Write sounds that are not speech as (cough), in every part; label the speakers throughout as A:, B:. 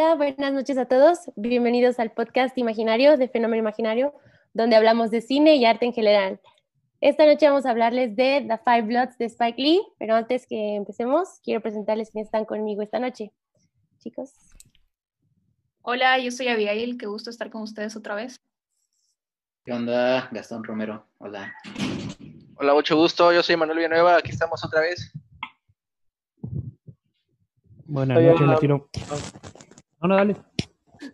A: Hola, buenas noches a todos. Bienvenidos al podcast imaginario de Fenómeno Imaginario, donde hablamos de cine y arte en general. Esta noche vamos a hablarles de The Five Bloods de Spike Lee, pero antes que empecemos, quiero presentarles quiénes están conmigo esta noche. Chicos.
B: Hola, yo soy Abigail, qué gusto estar con ustedes otra vez.
C: ¿Qué onda? Gastón Romero, hola.
D: Hola, mucho gusto, yo soy Manuel Villanueva, aquí estamos otra vez.
E: Buenas noches, Latino. No, no, dale.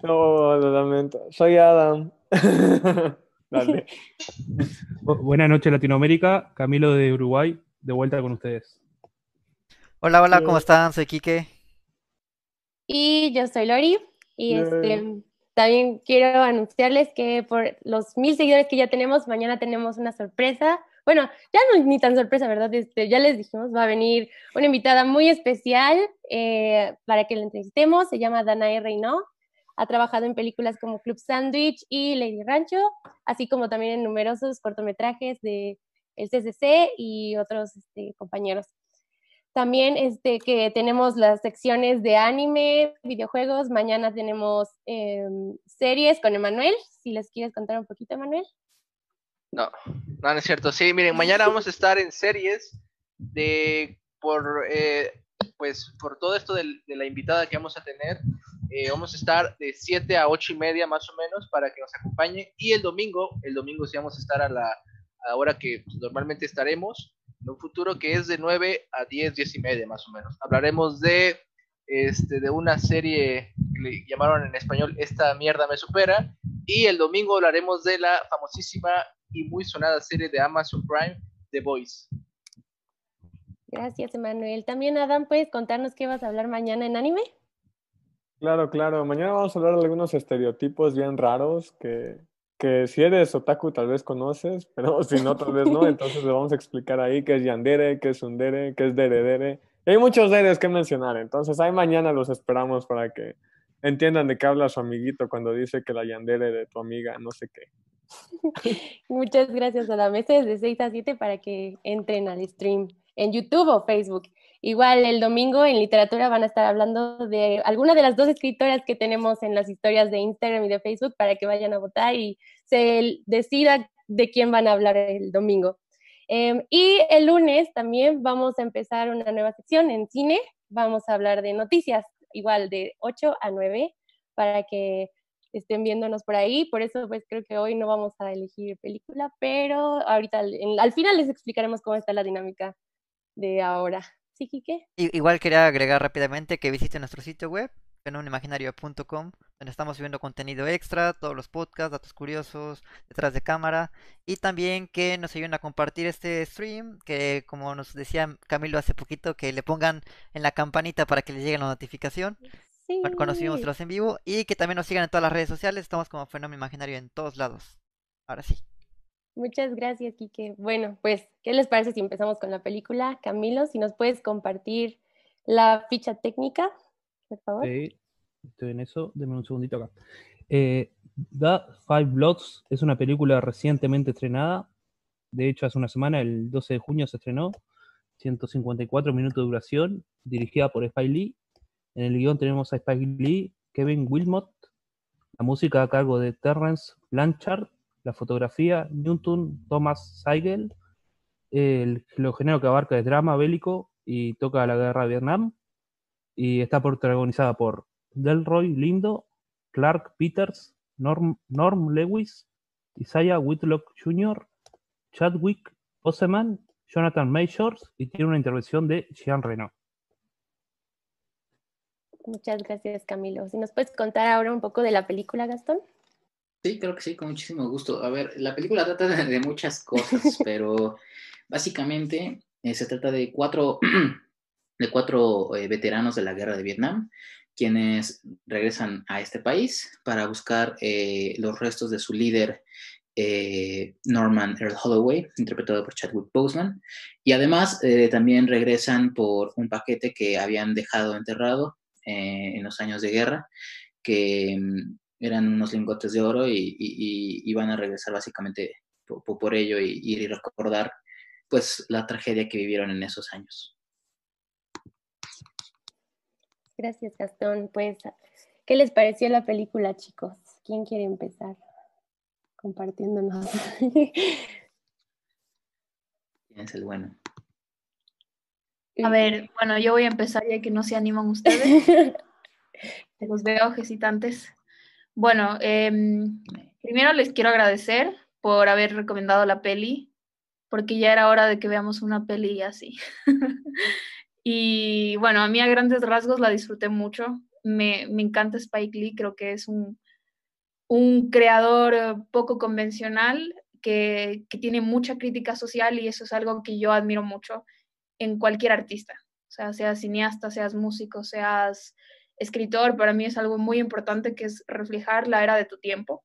F: No, lo lamento. Soy Adam. (laughs) dale.
E: Buenas noches, Latinoamérica. Camilo de Uruguay, de vuelta con ustedes.
G: Hola, hola, ¿cómo están? Soy Quique.
A: Y yo soy Lori. Y este, también quiero anunciarles que por los mil seguidores que ya tenemos, mañana tenemos una sorpresa. Bueno, ya no ni tan sorpresa, ¿verdad? Este, ya les dijimos, va a venir una invitada muy especial eh, para que la entrevistemos. Se llama Danae Reynó. Ha trabajado en películas como Club Sandwich y Lady Rancho, así como también en numerosos cortometrajes de el CCC y otros este, compañeros. También este, que tenemos las secciones de anime, videojuegos. Mañana tenemos em, series con Emanuel. Si les quieres contar un poquito, Emanuel.
D: No, no, es cierto. Sí, miren, mañana vamos a estar en series de por eh, pues por todo esto de, la invitada que vamos a tener. Eh, vamos a estar de 7 a 8 y media más o menos para que nos acompañe. Y el domingo, el domingo sí vamos a estar a la, a la hora que normalmente estaremos en un futuro que es de 9 a 10, 10 y media más o menos. Hablaremos de, este, de una serie que le llamaron en español Esta mierda me supera. Y el domingo hablaremos de la famosísima y muy sonada serie de Amazon Prime, The Voice.
A: Gracias, Emanuel. También, Adam, ¿puedes contarnos qué vas a hablar mañana en anime?
F: Claro, claro. Mañana vamos a hablar de algunos estereotipos bien raros que, que si eres otaku tal vez conoces, (laughs) pero si no, tal vez no. (laughs) Entonces le vamos a explicar ahí qué es yandere, qué es undere, qué es deredere. Y hay muchos deres que mencionar, entonces ahí mañana los esperamos para que entiendan de qué habla su amiguito cuando dice que la yandere de tu amiga no sé qué. (laughs)
A: Muchas gracias a la mesa de 6 a 7 para que entren al stream en YouTube o Facebook. Igual el domingo en literatura van a estar hablando de alguna de las dos escritoras que tenemos en las historias de Instagram y de Facebook para que vayan a votar y se decida de quién van a hablar el domingo. Em, y el lunes también vamos a empezar una nueva sección en cine. Vamos a hablar de noticias, igual de 8 a 9, para que estén viéndonos por ahí. Por eso, pues creo que hoy no vamos a elegir película, pero ahorita al final les explicaremos cómo está la dinámica de ahora. ¿Sí, Kike?
G: Igual quería agregar rápidamente que visiten nuestro sitio web, fenomenimaginario.com, donde estamos subiendo contenido extra, todos los podcasts, datos curiosos, detrás de cámara, y también que nos ayuden a compartir este stream, que como nos decía Camilo hace poquito, que le pongan en la campanita para que les llegue la notificación. Cuando subimos los en vivo y que también nos sigan en todas las redes sociales, estamos como Fenómeno Imaginario en todos lados. Ahora sí.
A: Muchas gracias, Kike. Bueno, pues, ¿qué les parece si empezamos con la película? Camilo, si nos puedes compartir la ficha técnica, por favor.
E: Sí, estoy en eso. Denme un segundito acá. Eh, The Five Bloods es una película recientemente estrenada. De hecho, hace una semana, el 12 de junio, se estrenó. 154 minutos de duración, dirigida por Spike Lee. En el guion tenemos a Spike Lee, Kevin Wilmot, la música a cargo de Terrence Blanchard la fotografía, Newton Thomas Seigel, el, género que abarca es drama bélico y toca la guerra de Vietnam, y está protagonizada por Delroy Lindo, Clark Peters, Norm, Lewis, Isaiah Whitlock Jr., Chadwick Oseman, Jonathan Majors y tiene una intervención de Jean Reno.
A: Muchas gracias, Camilo. Si nos puedes contar ahora un poco de la película, Gastón.
C: Sí, creo que sí, con muchísimo gusto. A ver, la película trata de, muchas cosas, (laughs) pero básicamente eh, se trata de cuatro, (clears throat) de cuatro eh, veteranos de la guerra de Vietnam, quienes regresan a este país para buscar eh, los restos de su líder Norman Earl Holloway, interpretado por Chadwick Boseman, y además también regresan por un paquete que habían dejado enterrado en los años de guerra, que mm, eran unos lingotes de oro y, iban a regresar básicamente por, ello y, y, recordar pues la tragedia que vivieron en esos años.
A: Gracias, Gastón. Pues ¿Qué les pareció la película, chicos? ¿Quién quiere empezar? Compartiéndonos. (laughs)
C: ¿Quién es el bueno?
B: A ver, bueno, yo voy a empezar ya que no se animan ustedes. (laughs) Los veo hesitantes. Bueno, em, primero les quiero agradecer por haber recomendado la peli, porque ya era hora de que veamos una peli así. (laughs) y bueno, a mí a grandes rasgos la disfruté mucho. Me, me encanta Spike Lee, creo que es un, un creador poco convencional que, que tiene mucha crítica social y eso es algo que yo admiro mucho en cualquier artista. O sea, seas cineasta, seas músico, seas escritor, para mí es algo muy importante que es reflejar la era de tu tiempo.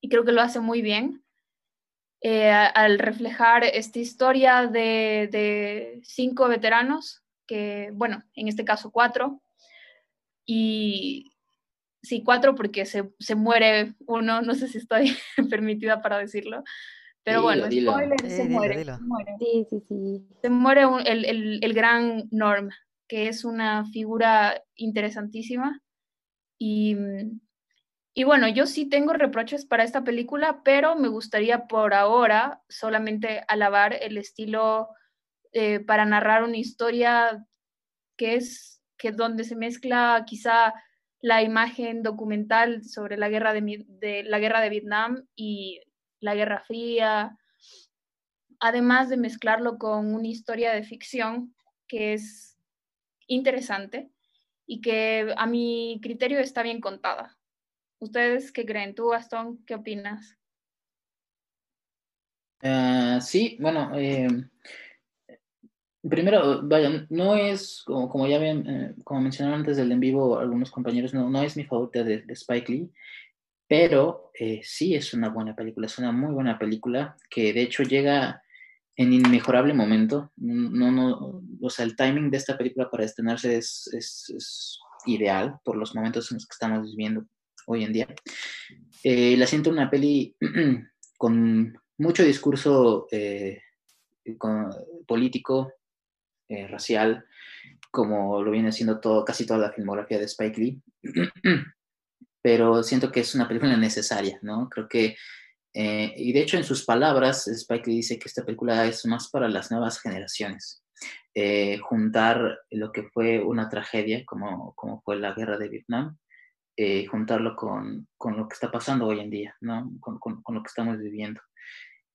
B: Y creo que lo hace muy bien. Eh, al reflejar esta historia de, de, cinco veteranos, que, bueno, en este caso cuatro, y sí, cuatro porque se, se muere uno, no sé si estoy (laughs) permitida para decirlo, pero bueno, spoiler, se, muere, se, muere,
A: Sí, sí, sí.
B: Se muere un, el, el, el, gran Norm, que es una figura interesantísima. Y, y bueno, yo sí tengo reproches para esta película, pero me gustaría por ahora solamente alabar el estilo eh, para narrar una historia que es que donde se mezcla quizá la imagen documental sobre la guerra de, de, la guerra de Vietnam y la Guerra Fría, además de mezclarlo con una historia de ficción que es interesante y que a mi criterio está bien contada. ¿Ustedes qué creen? ¿Tú, Gastón, qué opinas?
C: Uh, sí, bueno, eh, primero, vaya, no es, como, como ya bien, eh, como mencionaron antes del en vivo algunos compañeros, no, no es mi favorita de, de Spike Lee, pero eh, sí es una buena película, es una muy buena película que de hecho llega en inmejorable momento. No, no, o sea, el timing de esta película para estrenarse es, es, es ideal por los momentos en los que estamos viviendo hoy en día. Eh, la siento una peli (clears throat) con mucho discurso eh, con, político, eh, racial, como lo viene haciendo todo, casi toda la filmografía de Spike Lee. (clears throat) pero siento que es una película necesaria, ¿no? Creo que, eh, y de hecho en sus palabras, Spike dice que esta película es más para las nuevas generaciones. Eh, juntar lo que fue una tragedia, como, como fue la guerra de Vietnam, eh, juntarlo con, con, lo que está pasando hoy en día, ¿no? Con, con, con lo que estamos viviendo.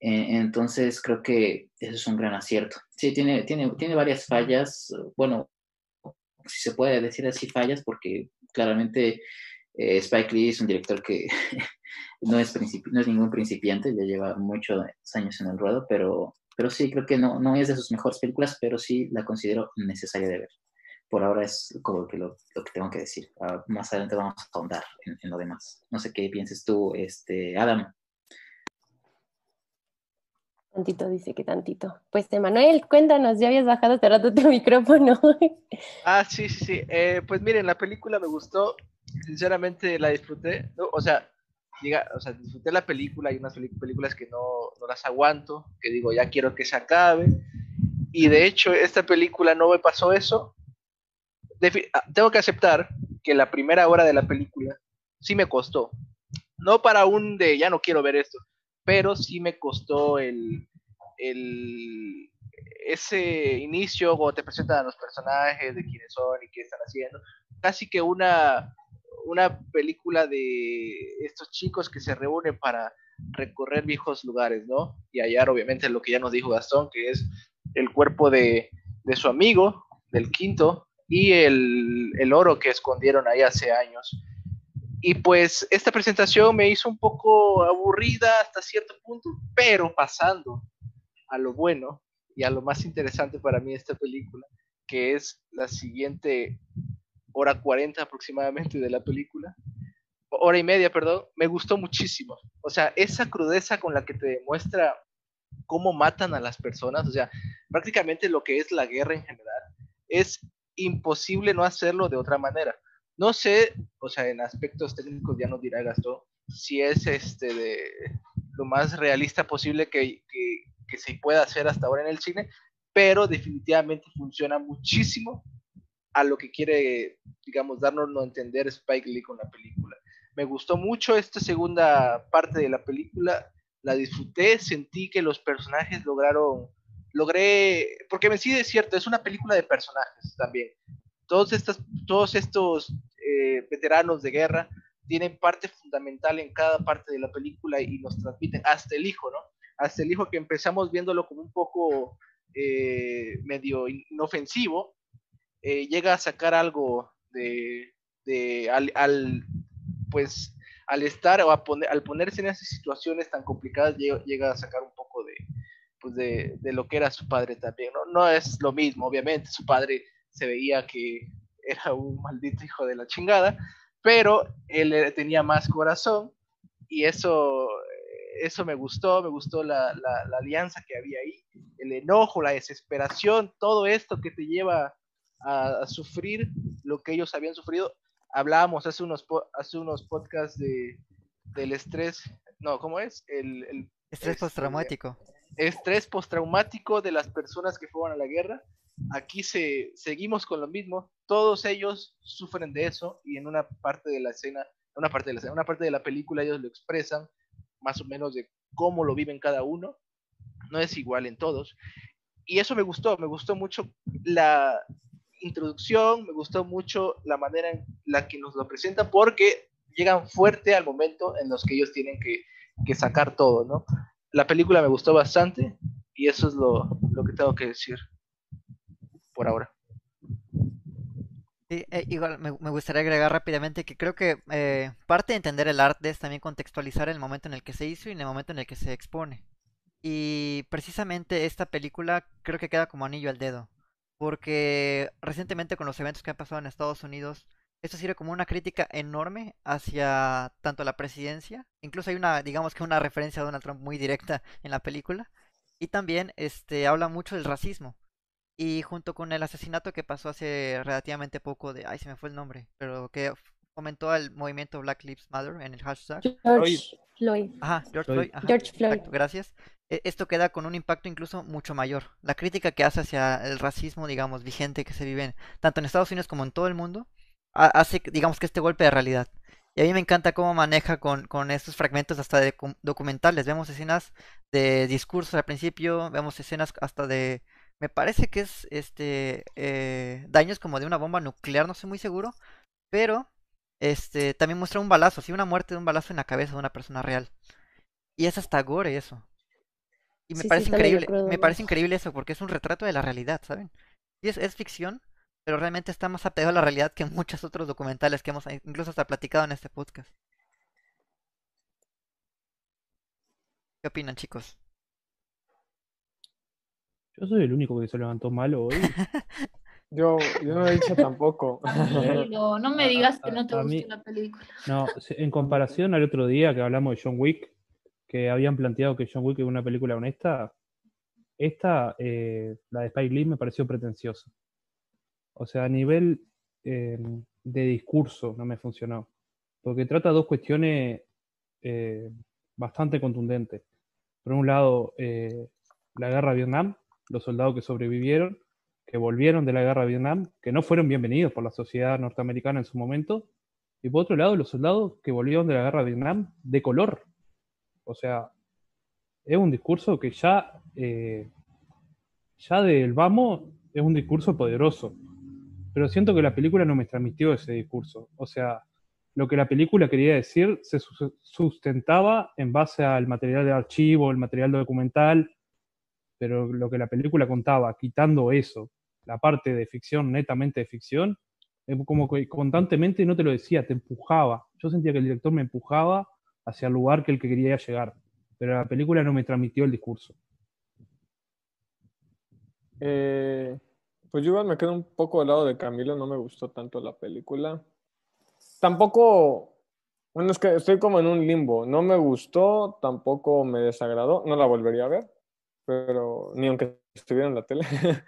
C: Eh, entonces creo que eso es un gran acierto. Sí, tiene, tiene, tiene varias fallas, bueno, si se puede decir así fallas, porque claramente eh, Spike Lee es un director que (laughs) no, es no es ningún principiante, ya lleva muchos años en el ruedo, pero, pero sí, creo que no, no es de sus mejores películas, pero sí la considero necesaria de ver. Por ahora es como que lo, lo que tengo que decir. Uh, más adelante vamos a ahondar en, en, lo demás. No sé qué pienses tú, este, Adam.
A: Tantito dice que tantito. Pues Emanuel, cuéntanos, ya habías bajado hace rato tu (laughs) micrófono.
D: ah, sí, sí, sí. Eh, pues miren, la película me gustó sinceramente la disfruté, o sea, diga, o sea, disfruté la película, hay unas películas que no, no, las aguanto, que digo, ya quiero que se acabe, y de hecho esta película no me pasó eso. Defi ah, tengo que aceptar que la primera hora de la película sí me costó, no para un de ya no quiero ver esto, pero sí me costó el, el ese inicio cuando te presentan a los personajes, de quiénes son y qué están haciendo, casi que una una película de estos chicos que se reúnen para recorrer viejos lugares, ¿no? Y hallar, obviamente, lo que ya nos dijo Gastón, que es el cuerpo de, de su amigo, del quinto, y el, el, oro que escondieron ahí hace años. Y pues esta presentación me hizo un poco aburrida hasta cierto punto, pero pasando a lo bueno y a lo más interesante para mí de esta película, que es la siguiente hora 40 aproximadamente de la película, hora y media, perdón, me gustó muchísimo. O sea, esa crudeza con la que te demuestra cómo matan a las personas, o sea, prácticamente lo que es la guerra en general, es imposible no hacerlo de otra manera. No sé, o sea, en aspectos técnicos ya nos dirá Gastón, si es este de lo más realista posible que, que, que se pueda hacer hasta ahora en el cine, pero definitivamente funciona muchísimo a lo que quiere, digamos, darnos a entender Spike Lee con la película. Me gustó mucho esta segunda parte de la película, la disfruté, sentí que los personajes lograron, logré, porque me sí es cierto, es una película de personajes también. Todos, estas, todos estos eh, veteranos de guerra tienen parte fundamental en cada parte de la película y nos transmiten, hasta el hijo, ¿no? Hasta el hijo que empezamos viéndolo como un poco eh, medio inofensivo, eh, llega a sacar algo de, de al, pues al estar o a poner, al ponerse en esas situaciones tan complicadas llega, a sacar un poco de, pues de, de, lo que era su padre también, ¿no? No es lo mismo, obviamente, su padre se veía que era un maldito hijo de la chingada, pero él tenía más corazón y eso, eso me gustó, me gustó la, la, alianza que había ahí, el enojo, la desesperación, todo esto que te lleva a, sufrir lo que ellos habían sufrido. Hablábamos hace unos, hace unos podcasts de, del estrés, no, ¿cómo es? El, el
G: estrés postraumático.
D: Estrés postraumático de las personas que fueron a la guerra aquí se, seguimos con lo mismo, todos ellos sufren de eso y en una parte de la escena, una parte de la escena, una parte de la película ellos lo expresan más o menos de cómo lo viven cada uno, no es igual en todos. Y eso me gustó, me gustó mucho la introducción, me gustó mucho la manera en la que nos lo presentan porque llegan fuerte al momento en los que ellos tienen que, sacar todo, ¿no? La película me gustó bastante y eso es lo, que tengo que decir por ahora.
G: Eh, igual me, gustaría agregar rápidamente que creo que eh, parte de entender el arte es también contextualizar el momento en el que se hizo y en el momento en el que se expone. Y precisamente esta película creo que queda como anillo al dedo. Porque recientemente con los eventos que han pasado en Estados Unidos, esto sirve como una crítica enorme hacia tanto la presidencia, incluso hay una, digamos que una referencia a Donald Trump muy directa en la película, y también este habla mucho del racismo. Y junto con el asesinato que pasó hace relativamente poco de, ay, se me fue el nombre, pero que fomentó el movimiento Black Lives Matter en el hashtag.
A: George Floyd.
G: Ajá, George Floyd.
A: George Floyd.
G: gracias. E, esto queda con un impacto incluso mucho mayor. La crítica que hace hacia el racismo, digamos, vigente que se vive tanto en Estados Unidos como en todo el mundo, hace, digamos, que este golpe de realidad. Y a mí me encanta cómo maneja con, con estos fragmentos hasta de documentales. Vemos escenas de discursos al principio, vemos escenas hasta de me parece que es este eh, daños como de una bomba nuclear, no estoy muy seguro. Pero este también muestra un balazo, sí, una muerte de un balazo en la cabeza de una persona real. Y es hasta gore eso. Y me parece increíble, me parece increíble eso, porque es un retrato de la realidad, ¿saben? Y es, es ficción, pero realmente está más apegado a la realidad que (laughs) muchos otros documentales que hemos incluso hasta platicado en este podcast. ¿Qué opinan, chicos?
E: Yo soy el único que se levantó mal hoy. (laughs)
F: Yo, yo no he dicho tampoco. (laughs)
B: No, no me digas que no te gustó la película.
E: No, en comparación al otro día que hablamos de John Wick, que habían planteado que John Wick es una película honesta, esta, eh, la de Spike Lee, me pareció pretenciosa. O sea, a nivel eh, de discurso no me funcionó. Porque trata dos cuestiones eh, bastante contundentes. Por un lado, la guerra de Vietnam, los soldados que sobrevivieron, que volvieron de la guerra de Vietnam, que no fueron bienvenidos por la sociedad norteamericana en su momento, y por otro lado los soldados que volvieron de la guerra de Vietnam de color. O sea, es un discurso que ya, eh, ya del vamos, es un discurso poderoso. Pero siento que la película no me transmitió ese discurso. O sea, lo que la película quería decir se sustentaba en base al material de archivo, el material documental, pero lo que la película contaba, quitando eso, la parte de ficción, netamente de ficción, como que constantemente no te lo decía, te empujaba. Yo sentía que el director me empujaba hacia el lugar que el que quería llegar, pero la película no me transmitió el discurso.
F: Eh, pues yo me quedo un poco del lado de Camilo, no me gustó tanto la película. Tampoco, bueno, es que estoy como en un limbo, no me gustó, tampoco me desagradó, no la volvería a ver pero ni aunque estuviera en la tele. (laughs)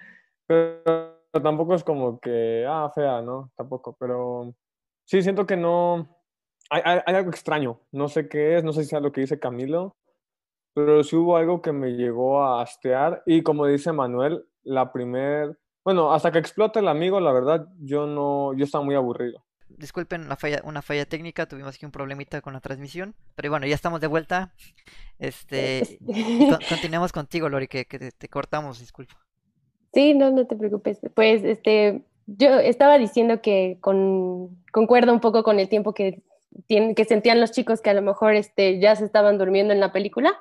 F: pero tampoco es como que, ah, fea, ¿no? Tampoco, pero sí siento que no, hay, hay, algo extraño, no sé qué es, no sé si sea lo que dice Camilo, pero sí hubo algo que me llegó a hastear y como dice Manuel, la primer Bueno, hasta que explote el amigo, la verdad, yo no, yo estaba muy aburrido.
G: Disculpen la falla, una falla técnica, tuvimos aquí un problemita con la transmisión, pero bueno, ya estamos de vuelta. Este, (laughs) con- continuemos contigo, Lori, que, que te, te cortamos, disculpa.
A: Sí, no, no te preocupes. Pues este, yo estaba diciendo que con, concuerdo un poco con el tiempo que, tienen, que sentían los chicos que a lo mejor este, ya se estaban durmiendo en la película,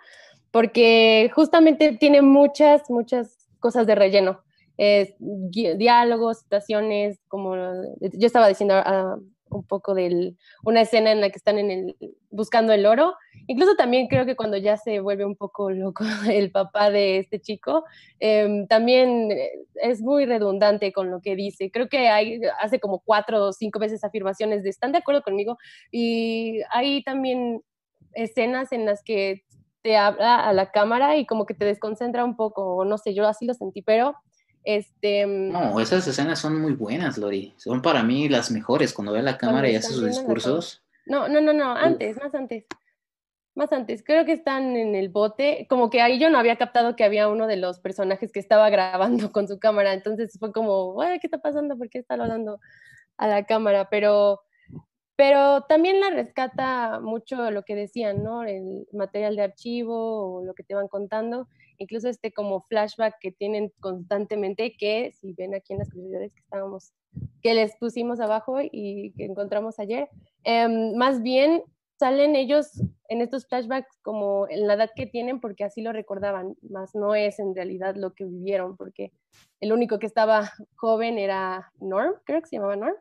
A: porque justamente tiene muchas, muchas cosas de relleno. Diálogos, situaciones, como yo estaba diciendo ah, un poco de una escena en la que están en el, buscando el oro. Incluso también creo que cuando ya se vuelve un poco loco (laughs) el papá de este chico, eh, también es muy redundante con lo que dice. Creo que hay, hace como cuatro o cinco veces afirmaciones de están de acuerdo conmigo y hay también escenas en las que te habla a la cámara y como que te desconcentra un poco, no sé, yo así lo sentí, pero este...
C: No, esas escenas son muy buenas, Lori. Son para mí las mejores cuando ve la cámara y hace sus discursos.
A: No, no, no, no, antes, Uf. más antes. Más antes, creo que están en el bote, como que ahí yo no había captado que había uno de los personajes que estaba grabando (laughs) con su cámara, entonces fue como, ¿qué está pasando? ¿Por qué está hablando a la cámara? Pero, pero también la rescata mucho lo que decían, ¿no? El material de archivo o lo que te van contando, incluso este como flashback que tienen constantemente, que si ven aquí en las curiosidades que estábamos, que les pusimos abajo y que encontramos ayer, eh, más bien salen ellos en estos flashbacks como en la edad que tienen porque así lo recordaban, más no es en realidad lo que vivieron, porque el único que estaba joven era Norm, creo que se llamaba Norm,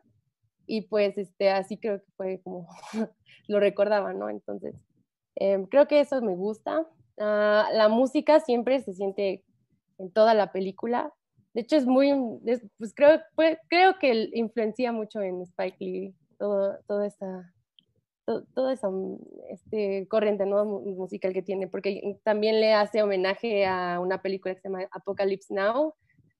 A: y pues este, así creo que fue como (laughs) lo recordaban, ¿no? Entonces, eh, creo que eso me gusta. Uh, la música siempre se siente en toda la película. De hecho, es muy, es, pues creo, creo que influencia mucho en Spike Lee todo, toda esta toda esa este, corriente ¿no? musical que tiene, porque también le hace homenaje a una película que se llama Apocalypse Now,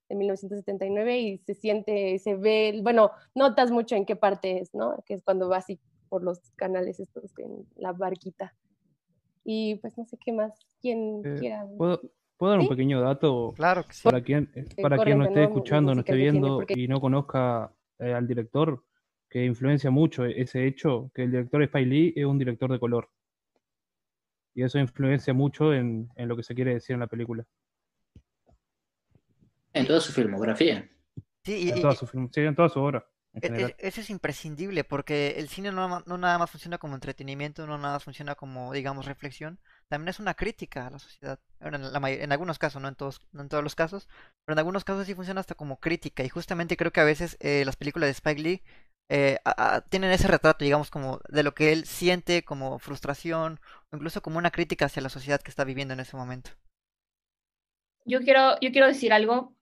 A: de 1979, y se siente, se ve, bueno, notas mucho en qué parte es, ¿no? Que es cuando va así por los canales estos, en la barquita. Y pues no sé qué más, quien eh, quiera.
E: ¿Puedo, ¿Puedo dar
A: ¿Sí?
E: un pequeño dato?
G: Claro que sí.
E: Para quien, para quien no esté escuchando, no esté viendo
A: porque-
E: y no conozca eh, al director, que influencia mucho ese hecho, que el director Spike Lee es un director de color. Y eso influencia mucho en, en lo que se quiere decir en la película.
C: En toda su filmografía.
G: Sí, y-
E: En toda su, film- sí, en toda su obra,
G: E-
E: general.
G: e- Eso es imprescindible porque el cine no, no nada más funciona como entretenimiento, no nada más funciona como, digamos, reflexión, también es una crítica a la sociedad. En, la may- en algunos casos, no en todos, no en todos los casos, pero en algunos casos sí funciona hasta como crítica y justamente creo que a veces eh, las películas de Spike Lee eh, a- a- tienen ese retrato, digamos, como de lo que él siente como frustración o incluso como una crítica hacia la sociedad que está viviendo en ese momento.
B: Yo quiero, yo quiero decir algo.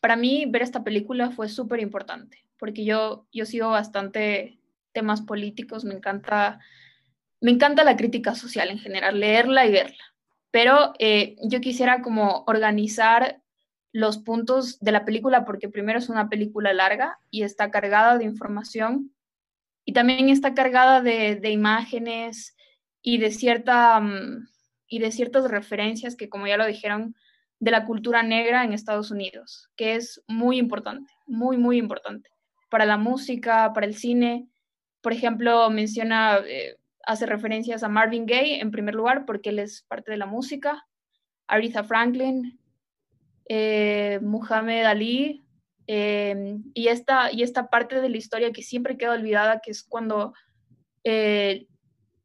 B: Para mí, ver esta película fue súper importante, porque yo, yo sigo bastante temas políticos, me encanta, me encanta la crítica social en general, leerla y verla. Pero eh, yo quisiera como organizar los puntos de la película, porque primero es una película larga y está cargada de información, y también está cargada de, de imágenes y de, cierta, mm, y de ciertas referencias que, como ya lo dijeron, de la cultura negra en Estados Unidos, que es muy importante, muy, muy importante para la música, para el cine. Por ejemplo, menciona, eh, hace referencias a Marvin Gaye en primer lugar, porque él es parte de la música, Aretha Franklin, eh, Muhammad Ali, eh, y, esta, y esta parte de la historia que siempre queda olvidada, que es cuando eh,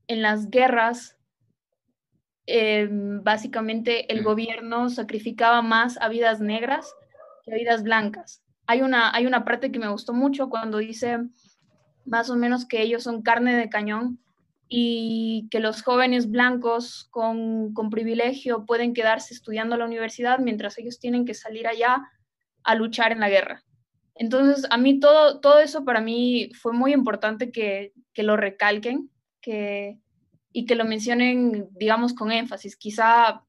B: en las guerras eh, básicamente el gobierno sacrificaba más a vidas negras que a vidas blancas. Hay una, hay una parte que me gustó mucho cuando dice más o menos que ellos son carne de cañón y que los jóvenes blancos con, con privilegio pueden quedarse estudiando a la universidad mientras ellos tienen que salir allá a luchar en la guerra. Entonces, a mí todo, todo eso para mí fue muy importante que, que lo recalquen, que, y que lo mencionen, digamos, con énfasis. Quizá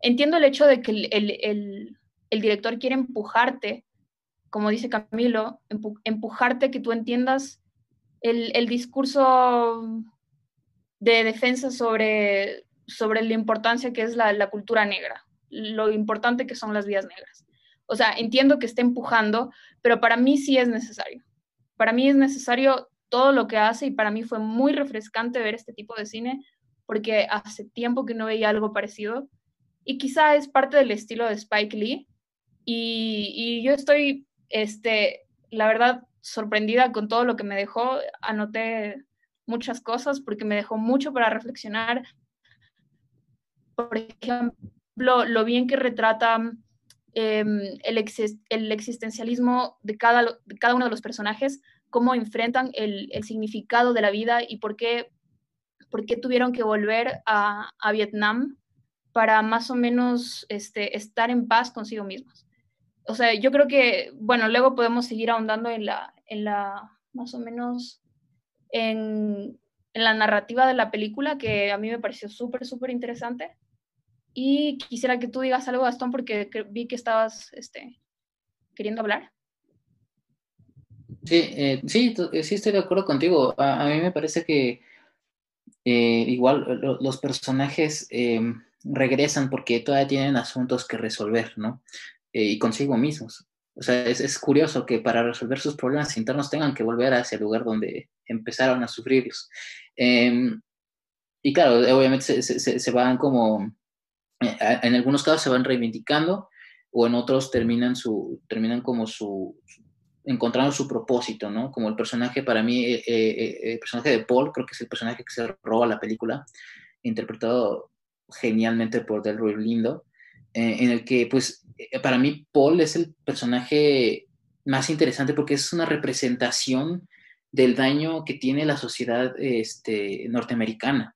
B: entiendo el hecho de que el, el, el, el director quiere empujarte, como dice Camilo, empu empujarte que tú entiendas el, el, discurso de defensa sobre, sobre la importancia que es la, la cultura negra, lo importante que son las vidas negras. O sea, entiendo que esté empujando, pero para mí sí es necesario. Para mí es necesario todo lo que hace y para mí fue muy refrescante ver este tipo de cine porque hace tiempo que no veía algo parecido y quizá es parte del estilo de Spike Lee y, y yo estoy, este, la verdad, sorprendida con todo lo que me dejó. Anoté muchas cosas porque me dejó mucho para reflexionar. Por ejemplo, lo bien que retrata em, el, el, existencialismo de cada, cada, uno de los personajes, cómo enfrentan el, el significado de la vida y por qué, por qué tuvieron que volver a, a, Vietnam para más o menos este, estar en paz consigo mismos. O sea, yo creo que, bueno, luego podemos seguir ahondando en la, en la más o menos en, en la narrativa de la película, que a mí me pareció súper, súper interesante. Y quisiera que tú digas algo, Gastón, porque vi que estabas este, queriendo hablar.
C: Sí, eh, sí, eh, sí, estoy de acuerdo contigo. A, mí me parece que eh, igual los personajes regresan porque todavía tienen asuntos que resolver, ¿no? Y consigo mismos. O sea, es, curioso que para resolver sus problemas internos tengan que volver a ese lugar donde empezaron a sufrirlos. Em, y claro, obviamente se, se, van como, en algunos casos se van reivindicando o en otros terminan, su, terminan como su, encontrando su propósito, ¿no? Como el personaje, para mí, eh, eh, el personaje de Paul, creo que es el personaje que se roba la película, interpretado genialmente por Delroy Lindo, eh, en el que, pues, para mí Paul es el personaje más interesante porque es una representación del daño que tiene la sociedad este, norteamericana,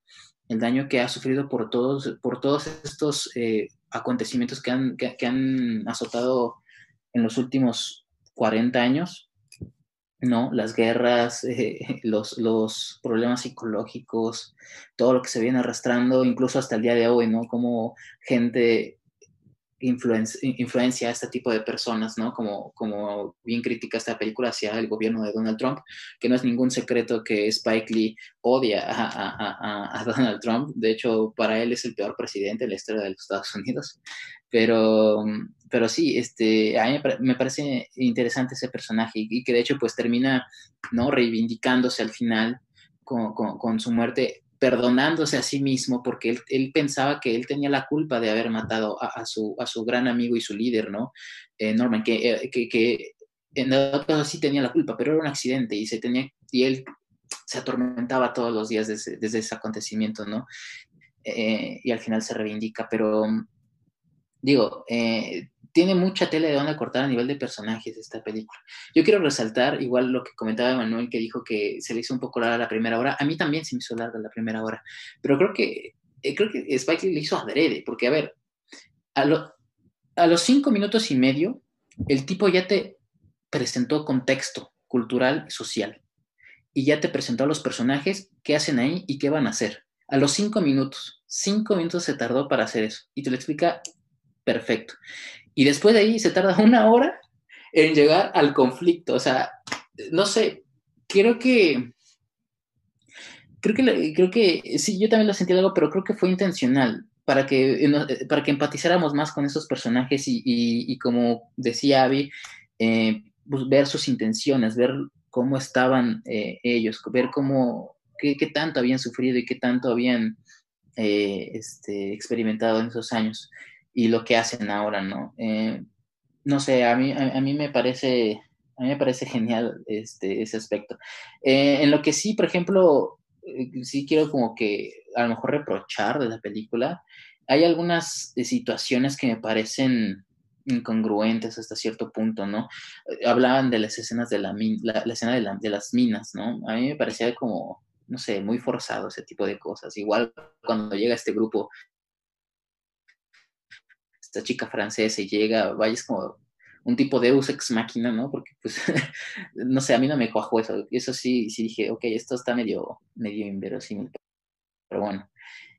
C: el daño que ha sufrido por todos, por todos estos acontecimientos que han, que han azotado en los últimos 40 años, ¿no? Las guerras, (laughs) eh, los, los, problemas psicológicos, todo lo que se viene arrastrando, incluso hasta el día de hoy, ¿no? Como gente influencia, a este tipo de personas, ¿no? Como, como bien critica esta película hacia el gobierno de Donald Trump, que no es ningún secreto que Spike Lee odia a, a, Donald Trump. De hecho, para él es el peor presidente de la historia de los Estados Unidos. Pero, pero sí, este, a mí me parece interesante ese personaje y, que de hecho pues termina, ¿no? Reivindicándose al final con, con, con su muerte perdonándose a sí mismo porque él, pensaba que él tenía la culpa de haber matado a, su, a su gran amigo y su líder, ¿no? Eh, Norman, que, eh, que, que, en el caso sí tenía la culpa, pero era un accidente y, se tenía, y él se atormentaba todos los días desde, desde ese acontecimiento, ¿no? Eh, y al final se reivindica, pero digo, tiene mucha tela de dónde cortar a nivel de personajes esta película. Yo quiero resaltar, igual lo que comentaba Manuel, que dijo que se le hizo un poco larga la primera hora. A mí también se me hizo larga la primera hora, pero creo que, eh, creo que Spike Lee le hizo adrede, porque a ver, a, a los cinco minutos y medio, el tipo ya te presentó contexto cultural y social, y ya te presentó a los personajes, qué hacen ahí y qué van a hacer. A los cinco minutos, cinco minutos se tardó para hacer eso, y te lo explica perfecto. Y después de ahí se tarda (laughs) una hora en llegar al conflicto. O sea, no sé, creo que... Creo que, creo que sí, yo también lo sentí algo, pero creo que fue intencional para que, eh, para que empatizáramos más con esos personajes y, como decía Abby, eh, pues ver sus intenciones, ver cómo estaban eh, ellos, ver cómo, qué, qué, tanto habían sufrido y qué tanto habían este, experimentado en esos años y lo que hacen ahora, ¿no? Eh, no sé, a mí, a, mí me parece, a mí me parece genial este, ese aspecto. Eh, en lo que sí, por ejemplo, eh, sí quiero como que a lo mejor reprochar de la película, hay algunas situaciones que me parecen incongruentes hasta cierto punto, ¿no? Hablaban de las escenas de la, la, la escena de, de, las minas, ¿no? A mí me parecía como, no sé, muy forzado ese tipo de cosas. Igual cuando llega este grupo esta chica francesa y llega, vaya, es como un tipo de Deus ex máquina, ¿no? Porque, pues, (laughs) no sé, a mí no me cuajó eso. Eso sí, sí dije, ok, esto está medio, medio inverosímil, pero bueno.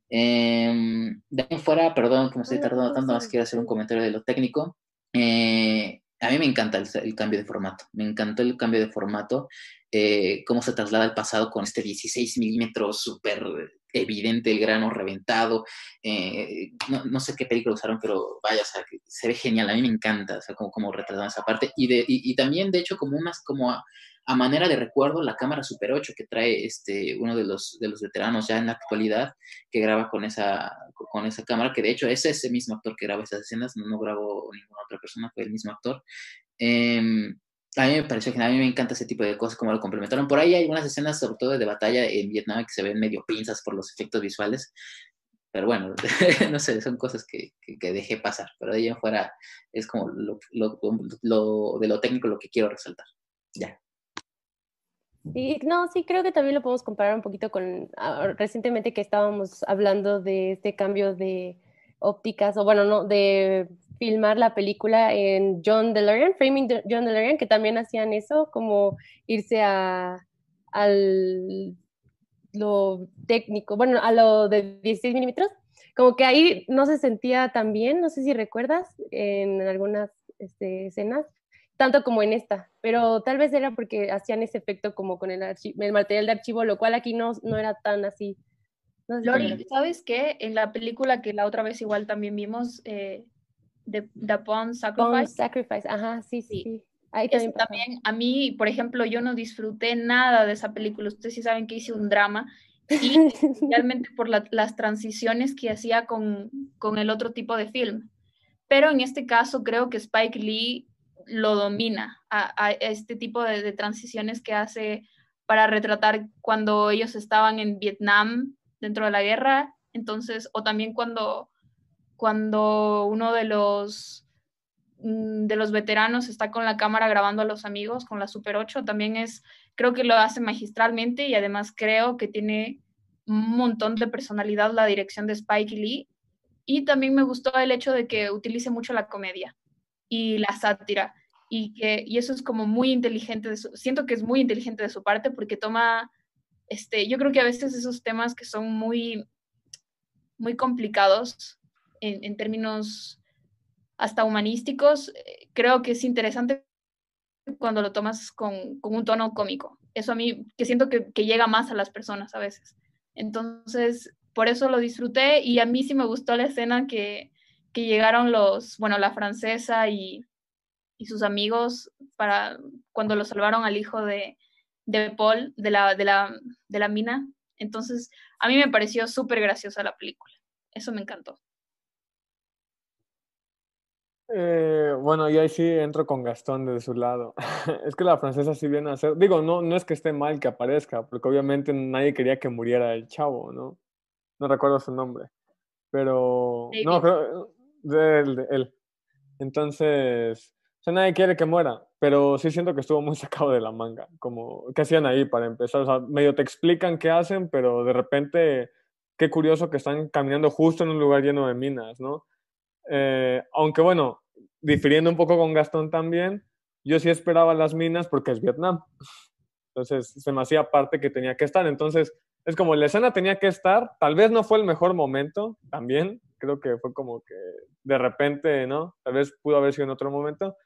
C: Em, de ahí fuera, perdón que me estoy tardando tanto, más quiero hacer un comentario de lo técnico. Eh, a mí me encanta el, cambio de formato, me encantó el cambio de formato, eh, cómo se traslada al pasado con este 16 milímetros súper evidente el grano reventado. eh, no, no sé qué película usaron, pero vaya, se ve genial. A mí me encanta, o sea, como, como retrataron esa parte. Y, de, y, también, de hecho, como unas, como a, a manera de recuerdo, la cámara Super 8 que trae este, uno de los, de los veteranos ya en la actualidad, que graba con esa, con esa cámara, que de hecho es ese mismo actor que graba esas escenas, no, no grabó ninguna otra persona, fue el mismo actor. Eh, a mí me pareció que a mí me encanta ese tipo de cosas, como lo complementaron. Por ahí hay algunas escenas, sobre todo de batalla en Vietnam, que se ven medio pinzas por los efectos visuales. Pero bueno, (laughs) no sé, son cosas que, que, que, dejé pasar. Pero de ahí en fuera es como lo, lo, lo, de lo técnico lo que quiero resaltar. Ya.
A: Y no, sí, creo que también lo podemos comparar un poquito con uh, recientemente que estábamos hablando de este cambio de ópticas, o bueno, no, de filmar la película en John DeLorean, Framing de John DeLorean, que también hacían eso, como irse a al lo técnico, bueno, a lo de 16 milímetros, como que ahí no se sentía tan bien, no sé si recuerdas, en algunas este, escenas, tanto como en esta, pero tal vez era porque hacían ese efecto como con el, el material de archivo, lo cual aquí no, no era tan así.
B: No sé Lori, ¿sabes qué? En la película que la otra vez igual también vimos, eh, The, The Pawn Sacrifice.
A: Pawn Sacrifice, ajá, sí, sí. sí.
B: Ahí también, también, a mí, por ejemplo, yo no disfruté nada de esa película. Ustedes sí saben que hice un drama. Y (laughs) realmente por la, las transiciones que hacía con, con el otro tipo de film. Pero en este caso creo que Spike Lee lo domina a, a este tipo de, de, transiciones que hace para retratar cuando ellos estaban en Vietnam dentro de la guerra, entonces, o también cuando, cuando uno de los mm, de los veteranos está con la cámara grabando a los amigos con la Super 8, también es, creo que lo hace magistralmente y además creo que tiene un montón de personalidad la dirección de Spike Lee y también me gustó el hecho de que utilice mucho la comedia y la sátira. Y, que, y eso es como muy inteligente, de su, siento que es muy inteligente de su parte porque toma, este, yo creo que a veces esos temas que son muy, muy complicados en, en términos hasta humanísticos, creo que es interesante cuando lo tomas con, con, un tono cómico. Eso a mí, que siento que, que llega más a las personas a veces. Entonces, por eso lo disfruté y a mí sí me gustó la escena que, que llegaron los, bueno, la francesa y, y, sus amigos para cuando lo salvaron al hijo de, de Paul de la, de, la, de la mina. Entonces, a mí me pareció súper graciosa la película. Eso me encantó.
F: Eh, bueno, y ahí sí entro con Gastón de su lado. (laughs) es que la francesa sí viene a ser, digo, no, no es que esté mal que aparezca, porque obviamente nadie quería que muriera el chavo, ¿no? No recuerdo su nombre, pero... David. No, creo, de él, de él. Entonces, o sea, nadie quiere que muera, pero sí siento que estuvo muy (laughs) sacado de la manga, como, ¿qué hacían ahí para empezar? O sea, medio te explican qué hacen, pero de repente, qué curioso que están caminando justo en un lugar lleno de minas, ¿no? Eh, aunque bueno, difiriendo un poco con Gastón también, yo sí esperaba las minas porque es Vietnam. Entonces se me hacía parte que tenía que estar. Entonces es como la escena tenía que estar, tal vez no fue el mejor momento también, creo que fue como que de repente, ¿no? Tal vez pudo haber sido en otro momento.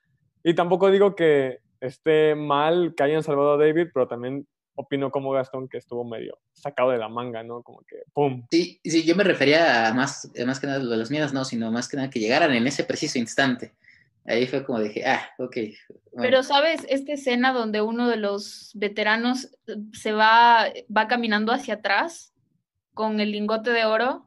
F: Y tampoco digo que esté mal que hayan salvado a David, pero también opino como Gastón que estuvo medio sacado de la manga, ¿no? Como que ¡pum!
C: Sí, sí yo me refería a más, más que nada a lo de las minas, no, sino más que nada que llegaran en ese preciso instante. Ahí fue como dije, ah, ok.
B: Bueno. Pero, ¿sabes? Esta escena donde uno de los veteranos se va, va caminando hacia atrás con el lingote de oro,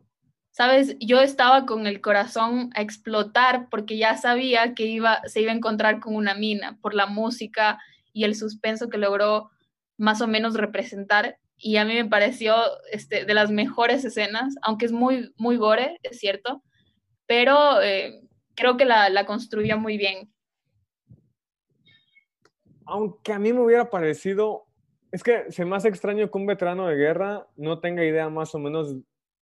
B: ¿sabes? Yo estaba con el corazón a explotar porque ya sabía que iba, se iba a encontrar con una mina por la música y el suspenso que logró más o menos representar. Y a mí me pareció este, de las mejores escenas, aunque es muy, muy gore, es cierto, pero... Eh, creo que la, la, construyó muy bien.
F: Aunque a mí me hubiera parecido, es que se me hace extraño que un veterano de guerra no tenga idea más o menos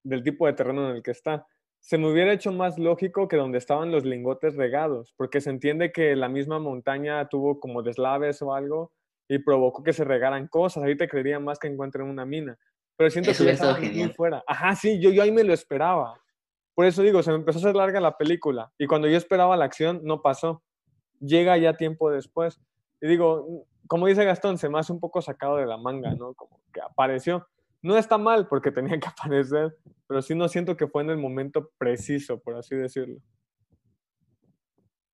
F: del tipo de terreno en el que está. Se me hubiera hecho más lógico que donde estaban los lingotes regados, porque se entiende que la misma montaña tuvo como deslaves o algo y provocó que se regaran cosas. Ahí te creería más que encuentren una mina. Pero siento
C: Eso
F: que
C: estaba genial.
F: fuera. Ajá, sí, yo, yo ahí me lo esperaba. Por eso digo, se me empezó a hacer larga la película y cuando yo esperaba la acción no pasó. Llega ya tiempo después. Y digo, como dice Gastón, se me hace un poco sacado de la manga, ¿no? Como que apareció. No está mal porque tenía que (laughs) aparecer, pero sí no siento que fue en el momento preciso, por así decirlo.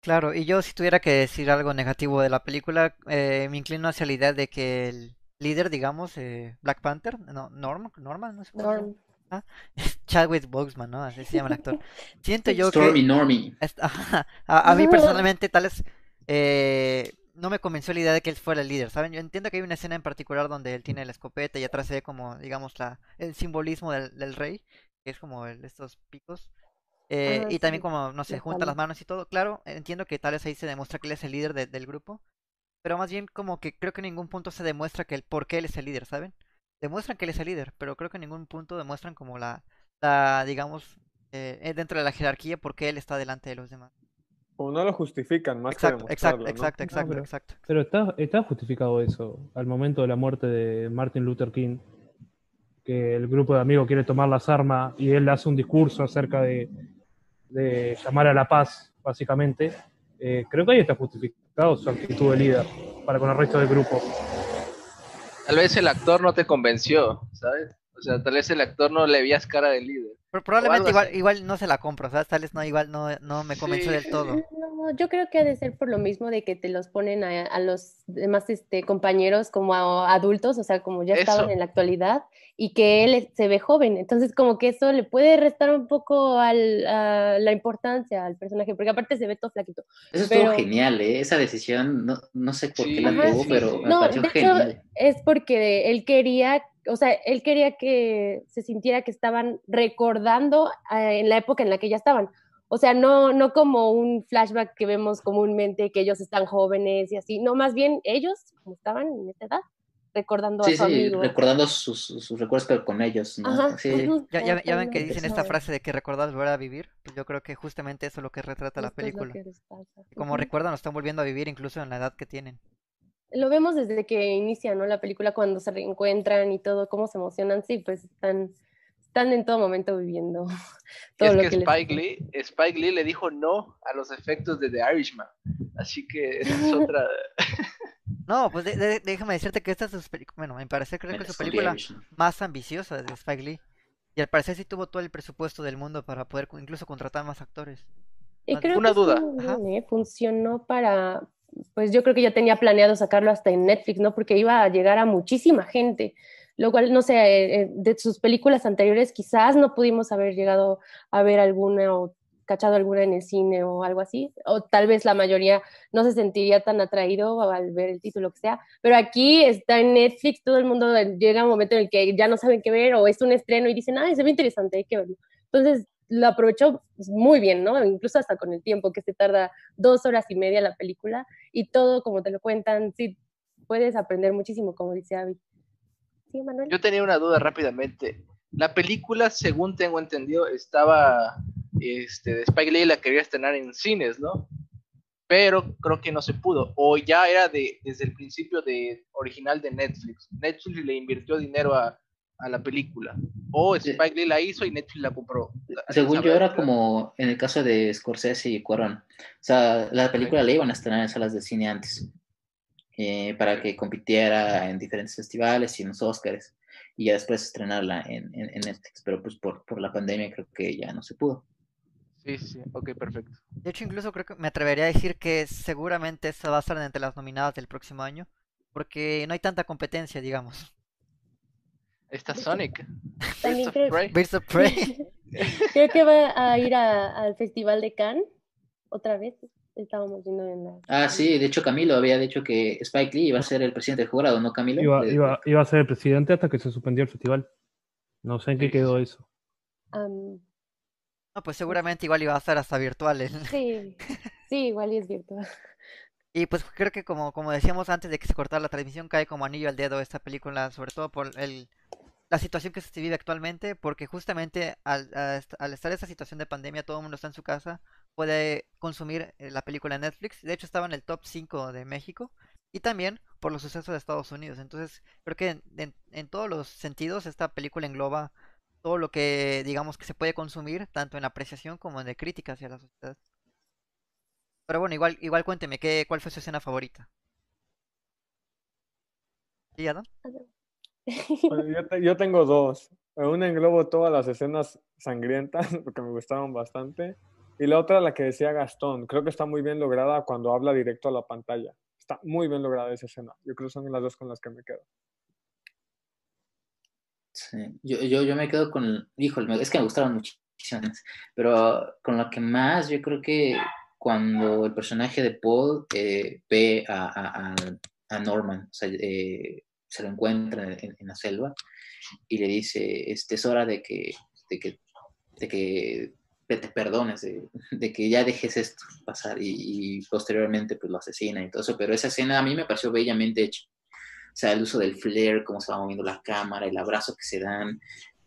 G: Claro, y yo si tuviera que decir algo negativo de la película, eh, me inclino hacia la idea de que el líder, digamos, eh, Black Panther, no, Norm, Norman, no sé cómo se llama.
A: Norm.
G: Ah, Chadwick Boseman, ¿no? Así se llama el actor. Siento (laughs) yo que
C: Stormy Normie.
G: a, a mí (laughs) personalmente tal vez eh, no me convenció la idea de que él fuera el líder, ¿saben? Yo entiendo que hay una escena en particular donde él tiene la escopeta y atrás se ve como, digamos, la, el simbolismo del, del rey, que es como el- estos picos. Eh,
A: Ah,
G: y también como, no sé, junta las manos y todo. Claro, entiendo que tal vez ahí se demuestra que él es el líder de- del grupo, pero más bien como que creo que en ningún punto se demuestra que el por qué él es el líder, ¿saben? Demuestran que él es el líder, pero creo que en ningún punto demuestran como la, la digamos, eh, eh, dentro de la jerarquía por qué él está delante de los demás.
F: O no lo justifican más
G: Exacto,
F: que
G: exacto, exacto, exacto,
E: pero-
G: exacto.
E: Pero está, está justificado eso, al momento de la muerte de Martin Luther King, que el grupo de amigos quiere tomar las armas y él hace un discurso acerca de, de llamar a la paz, básicamente. Eh, creo que ahí está justificado su actitud de líder para con el resto del grupo.
D: Tal vez el actor no te convenció, ¿sabes? O sea, tal vez el actor no le veías cara de líder.
G: Pero probablemente igual, igual no se la compro, ¿sabes? Tal vez no, igual no, no me convenció
D: Sí.
G: del todo.
A: No, yo creo que ha de ser por lo mismo de que te los ponen a, a los demás este, compañeros como a- adultos, o sea, como ya estaban en la actualidad, y que él se ve joven. Entonces, como que eso le puede restar un poco al, a la importancia al personaje, porque aparte se ve todo flaquito.
C: Eso estuvo
A: Pero-
C: genial, ¿eh? Esa decisión, no, no sé por
D: Sí,
C: qué la
A: Ajá,
C: tuvo,
D: sí,
C: pero me
A: No,
C: pareció
A: de hecho,
C: genial.
A: es porque él quería, o sea, él quería que se sintiera que estaban recordando eh, en la época en la que ya estaban. O sea, no, no como un flashback que vemos comúnmente, que ellos están jóvenes y así, no, más bien ellos, como estaban en esta edad, recordando
C: Sí,
A: a su
C: sí,
A: amigo.
C: recordando sus, sus recuerdos, pero con ellos, ¿no?
A: Ajá,
C: Sí.
G: Ya, ya, ya ven que dicen esta frase de que recordar volver a vivir. Pues yo creo que justamente eso es lo que retrata la
A: esto es lo
G: película. Como recuerdan, lo están volviendo a vivir incluso en la edad que tienen.
A: Lo vemos desde que inicia, ¿no? La película cuando se reencuentran y todo, cómo se emocionan, sí, pues están, están en todo momento viviendo (laughs) todo
D: es
A: lo
D: que,
A: que les
D: Spike Lee, Spike Lee le dijo no a los efectos de The Irishman. Así que esa es otra. (laughs)
G: No, pues de- de- déjame decirte que esta es su película, bueno, me parece creo que es su película más ambiciosa de Spike Lee. Y al parecer sí tuvo todo el presupuesto del mundo para poder incluso contratar más actores.
A: Y
G: Más-
A: creo
D: Una
A: que
D: duda.
A: ¿eh? Funcionó para, pues yo creo que ya tenía planeado sacarlo hasta en Netflix, ¿no? Porque iba a llegar a muchísima gente, lo cual, no sé, eh, eh, de sus películas anteriores quizás no pudimos haber llegado a ver alguna o cachado alguna en el cine o algo así, o tal vez la mayoría no se sentiría tan atraído al ver el título que sea, pero aquí está en Netflix, todo el mundo llega un momento en el que ya no saben qué ver o es un estreno y dicen, ay, se ve interesante, hay que verlo. Entonces, lo aprovechó muy bien, ¿no? Incluso hasta con el tiempo, que se tarda dos horas y media la película y todo como te lo cuentan, sí, puedes aprender muchísimo, como dice Abby. Sí, Manuel.
D: Yo tenía una duda rápidamente. La película, según tengo entendido, estaba. Este, de Spike Lee la quería estrenar en cines, ¿no? Pero creo que no se pudo. O ya era de, desde el principio de original de Netflix. Netflix le invirtió dinero a, a la película. O. Spike Lee la hizo y Netflix la compró.
C: Según yo era como en el caso de Scorsese y Cuarón. O sea, la película la iban a estrenar en salas de cine antes. Eh, para que compitiera en diferentes festivales y en los Oscars. Y ya después estrenarla en, en- en Netflix. Pero pues por, por la pandemia creo que ya no se pudo.
D: Sí, sí. Ok, perfecto.
G: De hecho, incluso creo que me atrevería a decir que seguramente esta va a estar entre las nominadas del próximo año. Porque no hay tanta competencia, digamos.
D: Está Sonic.
A: También
D: Birds of
A: creo-
D: Prey.
G: Birds of Prey. (laughs)
A: Creo que va a ir a- al Festival de Cannes otra vez. Estábamos viendo en la...
C: Ah, sí, de hecho Camilo había dicho que Spike Lee iba a ser el presidente del jurado, ¿no, Camilo?
E: Iba, iba, iba a ser el presidente hasta que se suspendió el festival. No sé en qué quedó eso.
G: No, pues seguramente igual iba a estar hasta virtual.
A: sí, sí, igual y es virtual.
G: Y pues creo que como, como decíamos antes de que se cortara la transmisión, cae como anillo al dedo esta película, sobre todo por el, la situación que se vive actualmente, porque justamente al, a al estar esta situación de pandemia, todo el mundo está en su casa, puede consumir eh, la película en Netflix. De hecho, estaba en el top 5 de México. Y también por los sucesos de Estados Unidos. Entonces, creo que en, en- en todos los sentidos esta película engloba todo lo que digamos que se puede consumir, tanto en apreciación como en de crítica hacia la sociedad. Pero bueno, igual, igual cuénteme, ¿qué, ¿cuál fue su escena favorita? ¿Sí, Adam?
F: Bueno, yo, te- yo tengo dos. Una englobo todas las escenas sangrientas, (laughs) porque me gustaron bastante. Y la otra, la que decía Gastón, creo que está muy bien lograda cuando habla directo a la pantalla. Está muy bien lograda esa escena. Yo creo que son las dos con las que me quedo.
C: Sí, Yo, yo, yo me quedo con, híjole, es que me gustaron muchísimas, pero con lo que más yo creo que cuando el personaje de Paul eh, ve a, a- a- Norman, o sea, eh, se lo encuentra en, en la selva y le dice, este, es hora de que, de que te, te perdones, de, que ya dejes esto pasar y, posteriormente pues lo asesina y todo eso, pero esa escena a mí me pareció bellamente hecha. O sea, el uso del flare, cómo se va moviendo la cámara, el abrazo que se dan,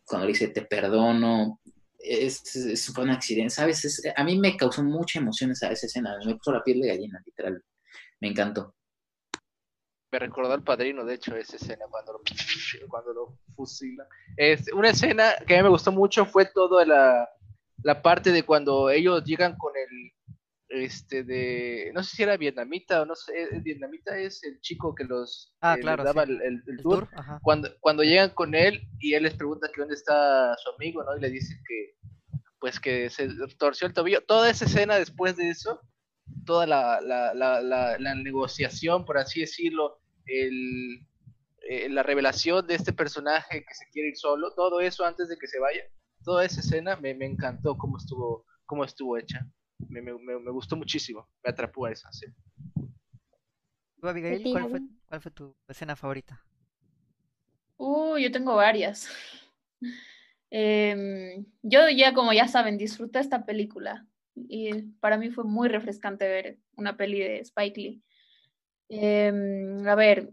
C: cuando le dice te perdono, es, es- un accidente, ¿sabes? Es- a mí me causó mucha emoción esa, escena, me puso la piel de gallina, literal. Me encantó.
D: Me recordó al padrino, de hecho, esa escena cuando lo, cuando lo fusilan. Es, una escena que a mí me gustó mucho fue toda la, la parte de cuando ellos llegan con el, este, de, no sé si era vietnamita o no sé, ¿el vietnamita es el chico que los
G: Ah,
D: eh, les daba
G: sí.
D: el, el- tour. Cuando, cuando llegan con él y él les pregunta que dónde está su amigo, ¿no? Y le dice que, pues que se torció el tobillo. Toda esa escena después de eso, toda la, la, la, la, la negociación, por así decirlo, el, eh, la revelación de este personaje que se quiere ir solo, todo eso antes de que se vaya, toda esa escena me, me encantó cómo estuvo, cómo estuvo hecha. Me, me, me, me gustó muchísimo, me atrapó a esa. sí.
G: ¿Tú, Abigail, cuál fue, cuál fue tu escena favorita?
B: Uh, yo tengo varias. Em, yo ya, como ya saben, disfruté esta película y para mí fue muy refrescante ver una peli de Spike Lee. Em, a ver,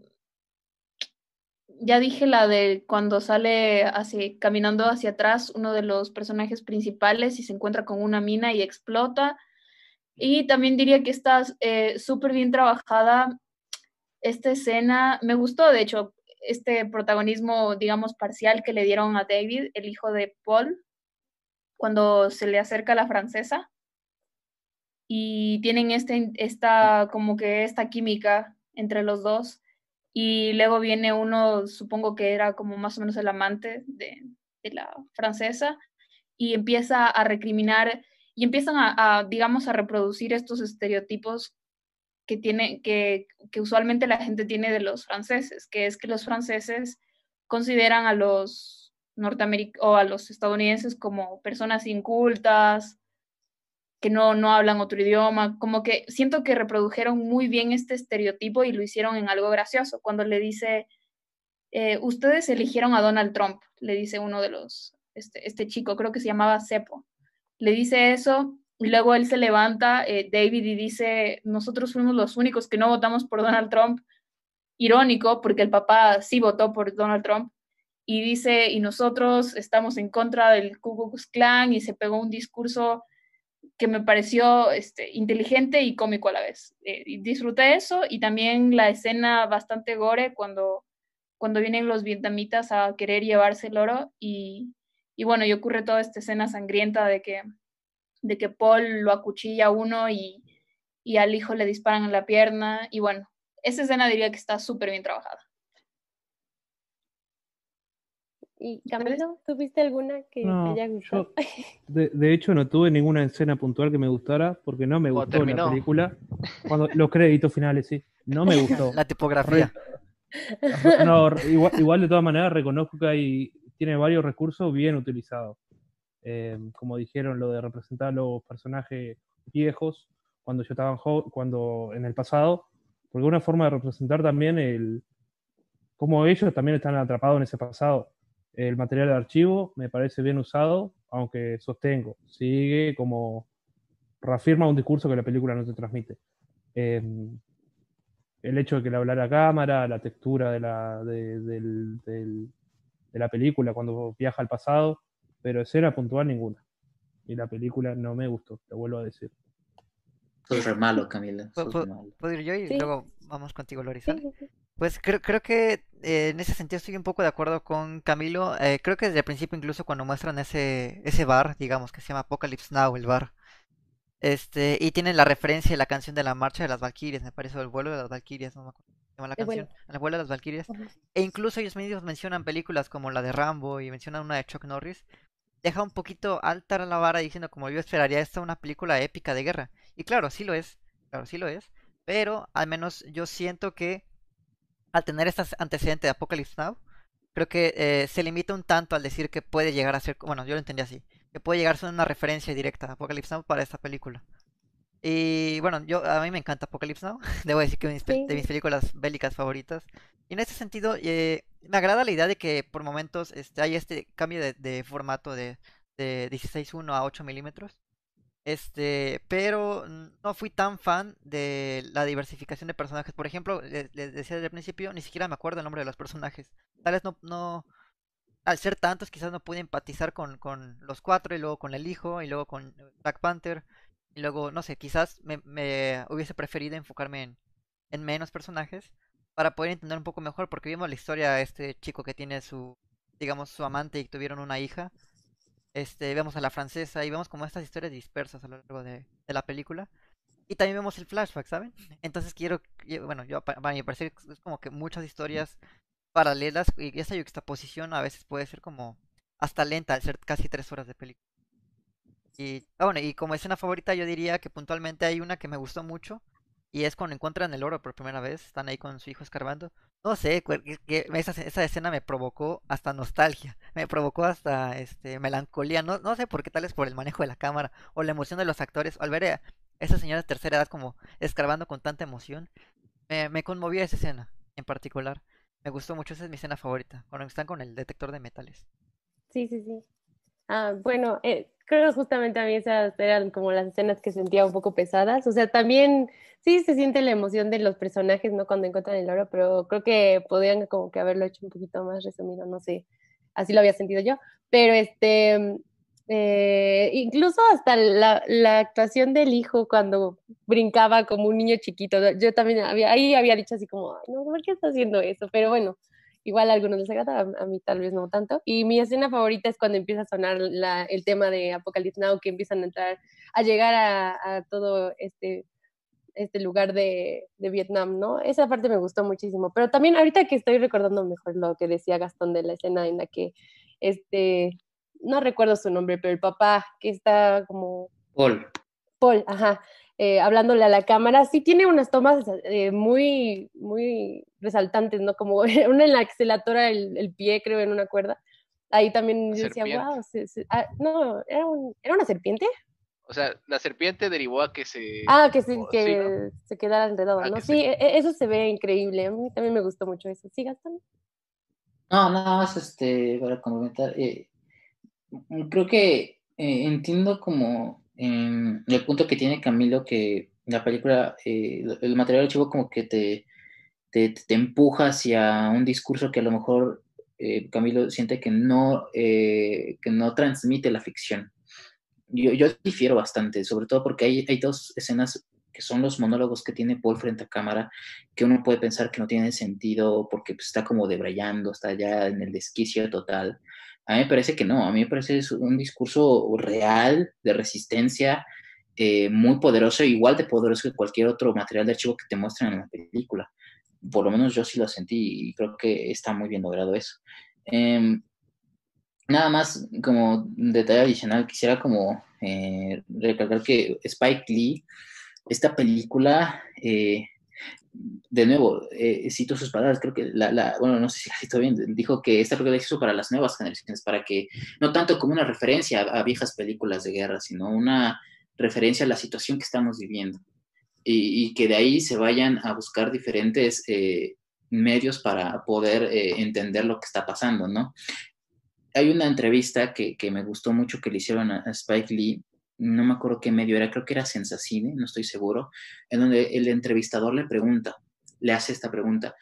B: ya dije la de cuando sale hacia, caminando hacia atrás uno de los personajes principales y se encuentra con una mina y explota. Y también diría que está eh, súper bien trabajada esta escena. Me gustó, de hecho, este protagonismo, digamos, parcial que le dieron a David, el hijo de Paul, cuando se le acerca a la francesa. Y tienen este, esta, como que esta química entre los dos. Y luego viene uno, supongo que era como más o menos el amante de, de la francesa, y empieza a recriminar y empiezan a, digamos, a reproducir estos estereotipos que, tiene, que, que usualmente la gente tiene de los franceses, que es que los franceses consideran a los norteamericanos o a los estadounidenses como personas incultas, que no, no hablan otro idioma, como que siento que reprodujeron muy bien este estereotipo y lo hicieron en algo gracioso. Cuando le dice, eh, ustedes eligieron a Donald Trump, le dice uno de los, este, este chico, creo que se llamaba Cepo, le dice eso y luego él se levanta, eh, David, y dice, nosotros fuimos los únicos que no votamos por Donald Trump. Irónico, porque el papá sí votó por Donald Trump. Y dice, y nosotros estamos en contra del Ku Klux Klan, y se pegó un discurso que me pareció este, inteligente y cómico a la vez. Eh, disfruté eso, y también la escena bastante gore cuando, cuando vienen los vietnamitas a querer llevarse el oro, y, y bueno, y ocurre toda esta escena sangrienta de que de que Paul lo acuchilla a uno y, y, al hijo le disparan en la pierna. Y bueno, esa escena diría que está súper bien trabajada.
A: ¿Y Camilo, tuviste alguna que
E: No,
A: te haya gustado?
E: yo, (laughs) de, de hecho, no tuve ninguna escena puntual que me gustara porque no me
D: Cuando
E: gustó la
D: terminó.
E: película. Cuando los créditos finales, sí, no me gustó. (laughs)
G: La tipografía.
E: No, igual, igual de todas maneras reconozco que hay, tiene varios recursos bien utilizados. Eh, como dijeron, lo de representar a los personajes viejos cuando yo estaba jo- cuando en el pasado, porque una forma de representar también el cómo ellos también están atrapados en ese pasado. El material de archivo me parece bien usado, aunque sostengo, sigue como reafirma un discurso que la película no te transmite. Eh, el hecho de que le hablara a cámara, la textura de la, de, del- del- de la película cuando viaja al pasado, pero escena puntual ninguna. Y la película no me gustó, te vuelvo a decir.
C: Sos re malo, Camila.
G: ¿Puedo, puedo-
C: re malo.
G: puedo ir yo y
A: Sí.
G: luego vamos contigo, Lorizan?
A: Sí, sí, sí.
G: Pues creo, creo que eh, en ese sentido estoy un poco de acuerdo con Camilo. Eh, creo que desde el principio, incluso cuando muestran ese, ese bar, digamos que se llama Apocalypse Now, el bar. Este, y tienen la referencia de la canción de la marcha de las Valquirias, me parece, o el vuelo de las Valquirias, no me acuerdo. se llama la
A: El vuelo.
G: canción, El vuelo de las Valquirias. E incluso ellos mismos mencionan películas como la de Rambo y mencionan una de Chuck Norris. Deja un poquito alta la vara diciendo como yo esperaría esta una película épica de guerra. Y claro, sí lo es, claro, sí lo es. Pero al menos yo siento que al tener este antecedente de Apocalypse Now, creo que eh, se limita un tanto al decir que puede llegar a ser, bueno, yo lo entendí así, que puede llegar a ser una referencia directa a Apocalypse Now para esta película. Y bueno, yo a mí me encanta Apocalypse Now, (laughs) debo decir que es
A: Sí.
G: de mis películas bélicas favoritas. Y en ese sentido, eh, me agrada la idea de que por momentos este, hay este cambio de, de formato de, de 16.1 a 8 milímetros. Este, pero no fui tan fan de la diversificación de personajes. Por ejemplo, le- les decía desde el principio, ni siquiera me acuerdo el nombre de los personajes. Tal vez no, no, al ser tantos, quizás no pude empatizar con, con los cuatro y luego con el hijo y luego con Black Panther. Y luego, no sé, quizás me, me hubiese preferido enfocarme en, en menos personajes para poder entender un poco mejor, porque vimos la historia de este chico que tiene su, digamos, su amante y tuvieron una hija. Este, vemos a la francesa y vemos como estas historias dispersas a lo largo de, la película. Y también vemos el flashback, ¿saben? Entonces quiero, bueno, yo pa- para mi parecer es como que muchas historias paralelas y esa yuxtaposición a veces puede ser como hasta lenta al ser casi tres horas de película. Y ah, bueno, y como escena favorita yo diría que puntualmente hay una que me gustó mucho y es cuando encuentran el oro por primera vez, están ahí con su hijo escarbando. No sé, esa, esa escena me provocó hasta nostalgia, (laughs) me provocó hasta este melancolía, no, no sé por qué tal es por el manejo de la cámara o la emoción de los actores, al ver a esa señora de tercera edad como escarbando con tanta emoción, me, me conmovió esa escena en particular. Me gustó mucho, esa es mi escena favorita, cuando están con el detector de metales.
A: Sí, sí, sí. Ah, bueno, eh, creo que justamente a mí esas eran como las escenas que sentía un poco pesadas. O sea, también sí se siente la emoción de los personajes, ¿no? Cuando encuentran el oro, pero creo que podrían como que haberlo hecho un poquito más resumido, no sé, así lo había sentido yo. Pero este, eh, incluso hasta la, la actuación del hijo cuando brincaba como un niño chiquito, yo también había, ahí había dicho así como, "Ay, no, ¿por qué está haciendo eso? Pero bueno. Igual a algunos les agrada, a, a mí tal vez no tanto. Y mi escena favorita es cuando empieza a sonar la, el tema de Apocalypse Now, que empiezan a entrar, a llegar a, a todo este, este lugar de, de Vietnam, ¿no? Esa parte me gustó muchísimo. Pero también ahorita que estoy recordando mejor lo que decía Gastón de la escena en la que, este, no recuerdo su nombre, pero el papá que está como
C: Paul.
A: Paul, ajá, eh, hablándole a la cámara, sí tiene unas tomas eh, muy, muy resaltantes, ¿no? Como (laughs) una en la que se le atora el, el pie, creo, en una cuerda. Ahí también
D: La
A: yo decía,
D: serpiente.
A: wow, se- se- ah, no, ¿era, un- ¿era una serpiente?
D: O sea, la serpiente derivó a que se...
A: Ah, que, se,
D: o-
A: que
D: sí, ¿no?
A: se quedara enredado,
D: Ah,
A: ¿no?
D: que
A: Sí,
D: se-
A: e- eso se ve increíble, a mí también me gustó mucho eso. ¿Sí, Gastón?
C: No, nada más este, para comentar. eh, creo que eh, entiendo como em, el punto que tiene Camilo, que la película, eh, el material archivo como que te, te, te empuja hacia un discurso que a lo mejor eh, Camilo siente que no, eh, que no transmite la ficción. Yo, yo difiero bastante, sobre todo porque hay, hay dos escenas que son los monólogos que tiene Paul frente a cámara, que uno puede pensar que no tienen sentido porque pues, está como debrayando, está ya en el desquicio total. A mí me parece que no, a mí me parece es un discurso real de resistencia, eh, muy poderoso, igual de poderoso que cualquier otro material de archivo que te muestran en la película. Por lo menos yo sí lo sentí y creo que está muy bien logrado eso. Em, nada más como detalle adicional, quisiera como eh, recalcar que Spike Lee, esta película, eh, de nuevo, eh, cito sus palabras, creo que la, bueno, no sé si la cito bien, dijo que esta película la hizo para las nuevas generaciones, para que, no tanto como una referencia a, viejas películas de guerra, sino una referencia a la situación que estamos viviendo. Y, que de ahí se vayan a buscar diferentes eh, medios para poder eh, entender lo que está pasando, ¿no? Hay una entrevista que, me gustó mucho que le hicieron a Spike Lee, no me acuerdo qué medio era, creo que era Sensacine, no estoy seguro, en donde el entrevistador le pregunta, le hace esta pregunta.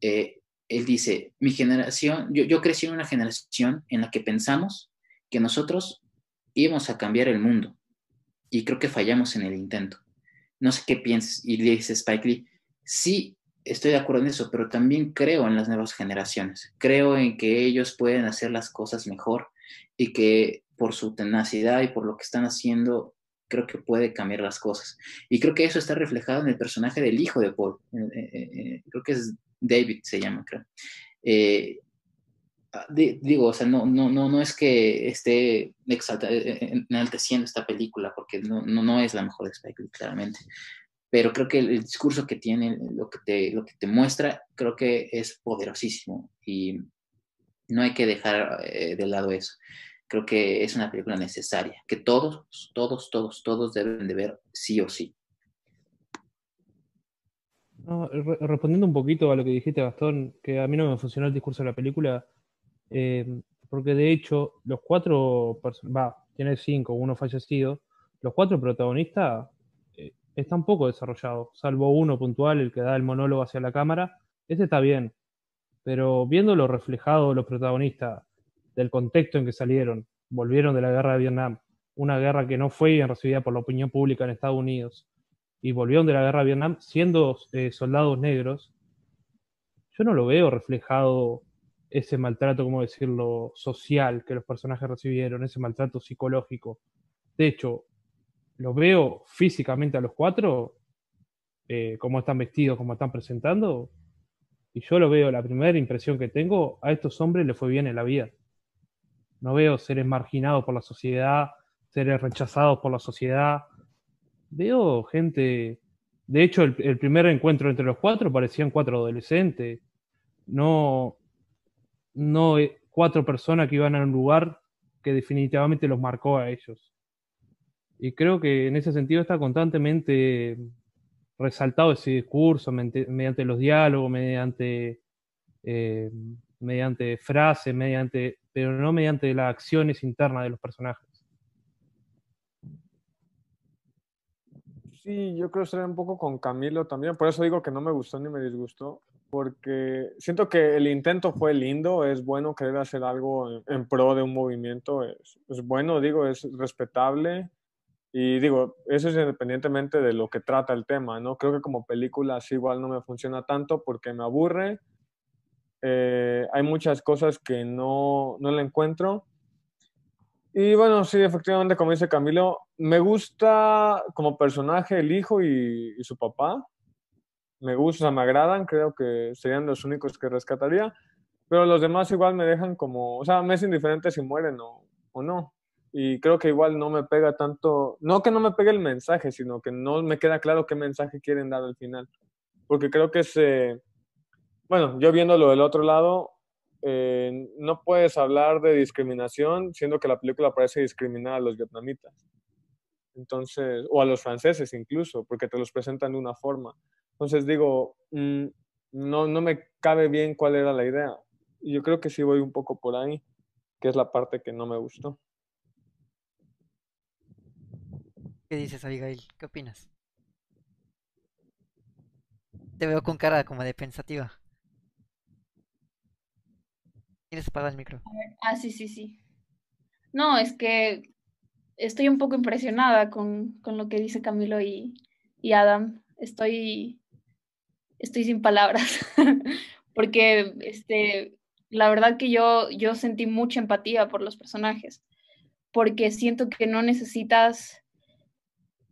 C: Eh, él dice, mi generación, yo, yo crecí en una generación en la que pensamos que nosotros íbamos a cambiar el mundo y creo que fallamos en el intento. No sé qué piensas. Y le dice Spike Lee, sí, estoy de acuerdo en eso, pero también creo en las nuevas generaciones. Creo en que ellos pueden hacer las cosas mejor y que por su tenacidad y por lo que están haciendo creo que puede cambiar las cosas. Y creo que eso está reflejado en el personaje del hijo de Paul. creo que es David, se llama, creo. Ah, digo, o sea, no, no, no, no es que esté enalteciendo esta película, porque no, no, no es la mejor de Spike Lee, claramente pero creo que el, discurso que tiene, lo que, te, lo que te muestra, creo que es poderosísimo y no hay que dejar eh, de lado eso. Creo que es una película necesaria, que todos, todos, todos, todos deben de ver sí o sí.
E: respondiendo un poquito a lo que dijiste, Gastón, que a mí no me funcionó el discurso de la película, eh, porque de hecho los cuatro, va, tiene cinco, uno fallecido, los cuatro protagonistas está un poco desarrollado, salvo uno puntual, el que da el monólogo hacia la cámara. Ese está bien, pero viéndolo reflejado los protagonistas del contexto en que salieron, volvieron de la guerra de Vietnam, una guerra que no fue bien recibida por la opinión pública en Estados Unidos, y volvieron de la guerra de Vietnam siendo eh, soldados negros, yo no lo veo reflejado ese maltrato, como decirlo, social que los personajes recibieron, ese maltrato psicológico. De hecho, los veo físicamente a los cuatro, eh, cómo están vestidos, cómo están presentando, y yo lo veo, la primera impresión que tengo, a estos hombres les fue bien en la vida. No veo seres marginados por la sociedad, seres rechazados por la sociedad. Veo gente, de hecho el, primer encuentro entre los cuatro parecían cuatro adolescentes, no, no eh, cuatro personas que iban a un lugar que definitivamente los marcó a ellos. Y creo que en ese sentido está constantemente resaltado ese discurso mediante, los diálogos, mediante, eh, mediante frases, mediante, pero no mediante las acciones internas de los personajes.
F: Sí, yo creo que será un poco con Camilo también, por eso digo que no me gustó ni me disgustó, porque siento que el intento fue lindo, es bueno querer hacer algo en, pro de un movimiento, es, es bueno, digo, es respetable, y digo, eso es independientemente de lo que trata el tema, ¿no? Creo que como película así igual no me funciona tanto porque me aburre. Eh, hay muchas cosas que no, no le encuentro. Y bueno, sí, efectivamente, como dice Camilo, me gusta como personaje el hijo y, y su papá. Me gusta, me agradan, creo que serían los únicos que rescataría. Pero los demás igual me dejan como, o sea, me es indiferente si mueren o, o no y creo que igual no me pega tanto, no que no me pegue el mensaje, sino que no me queda claro qué mensaje quieren dar al final. Porque creo que se, bueno, yo viéndolo del otro lado, eh, no puedes hablar de discriminación siendo que la película parece discriminar a los vietnamitas. Entonces, o a los franceses incluso, porque te los presentan de una forma. Entonces digo, mm, no, no me cabe bien cuál era la idea. Y yo creo que sí voy un poco por ahí, que es la parte que no me gustó.
G: ¿Qué dices, Abigail? ¿Qué opinas? Te veo con cara como de pensativa. ¿Tienes apagado el micro?
B: Ah, sí, sí, sí. No, es que estoy un poco impresionada con, lo que dice Camilo y, Adam. Estoy, estoy sin palabras. (laughs) Porque este, la verdad que yo, yo sentí mucha empatía por los personajes. Porque siento que no necesitas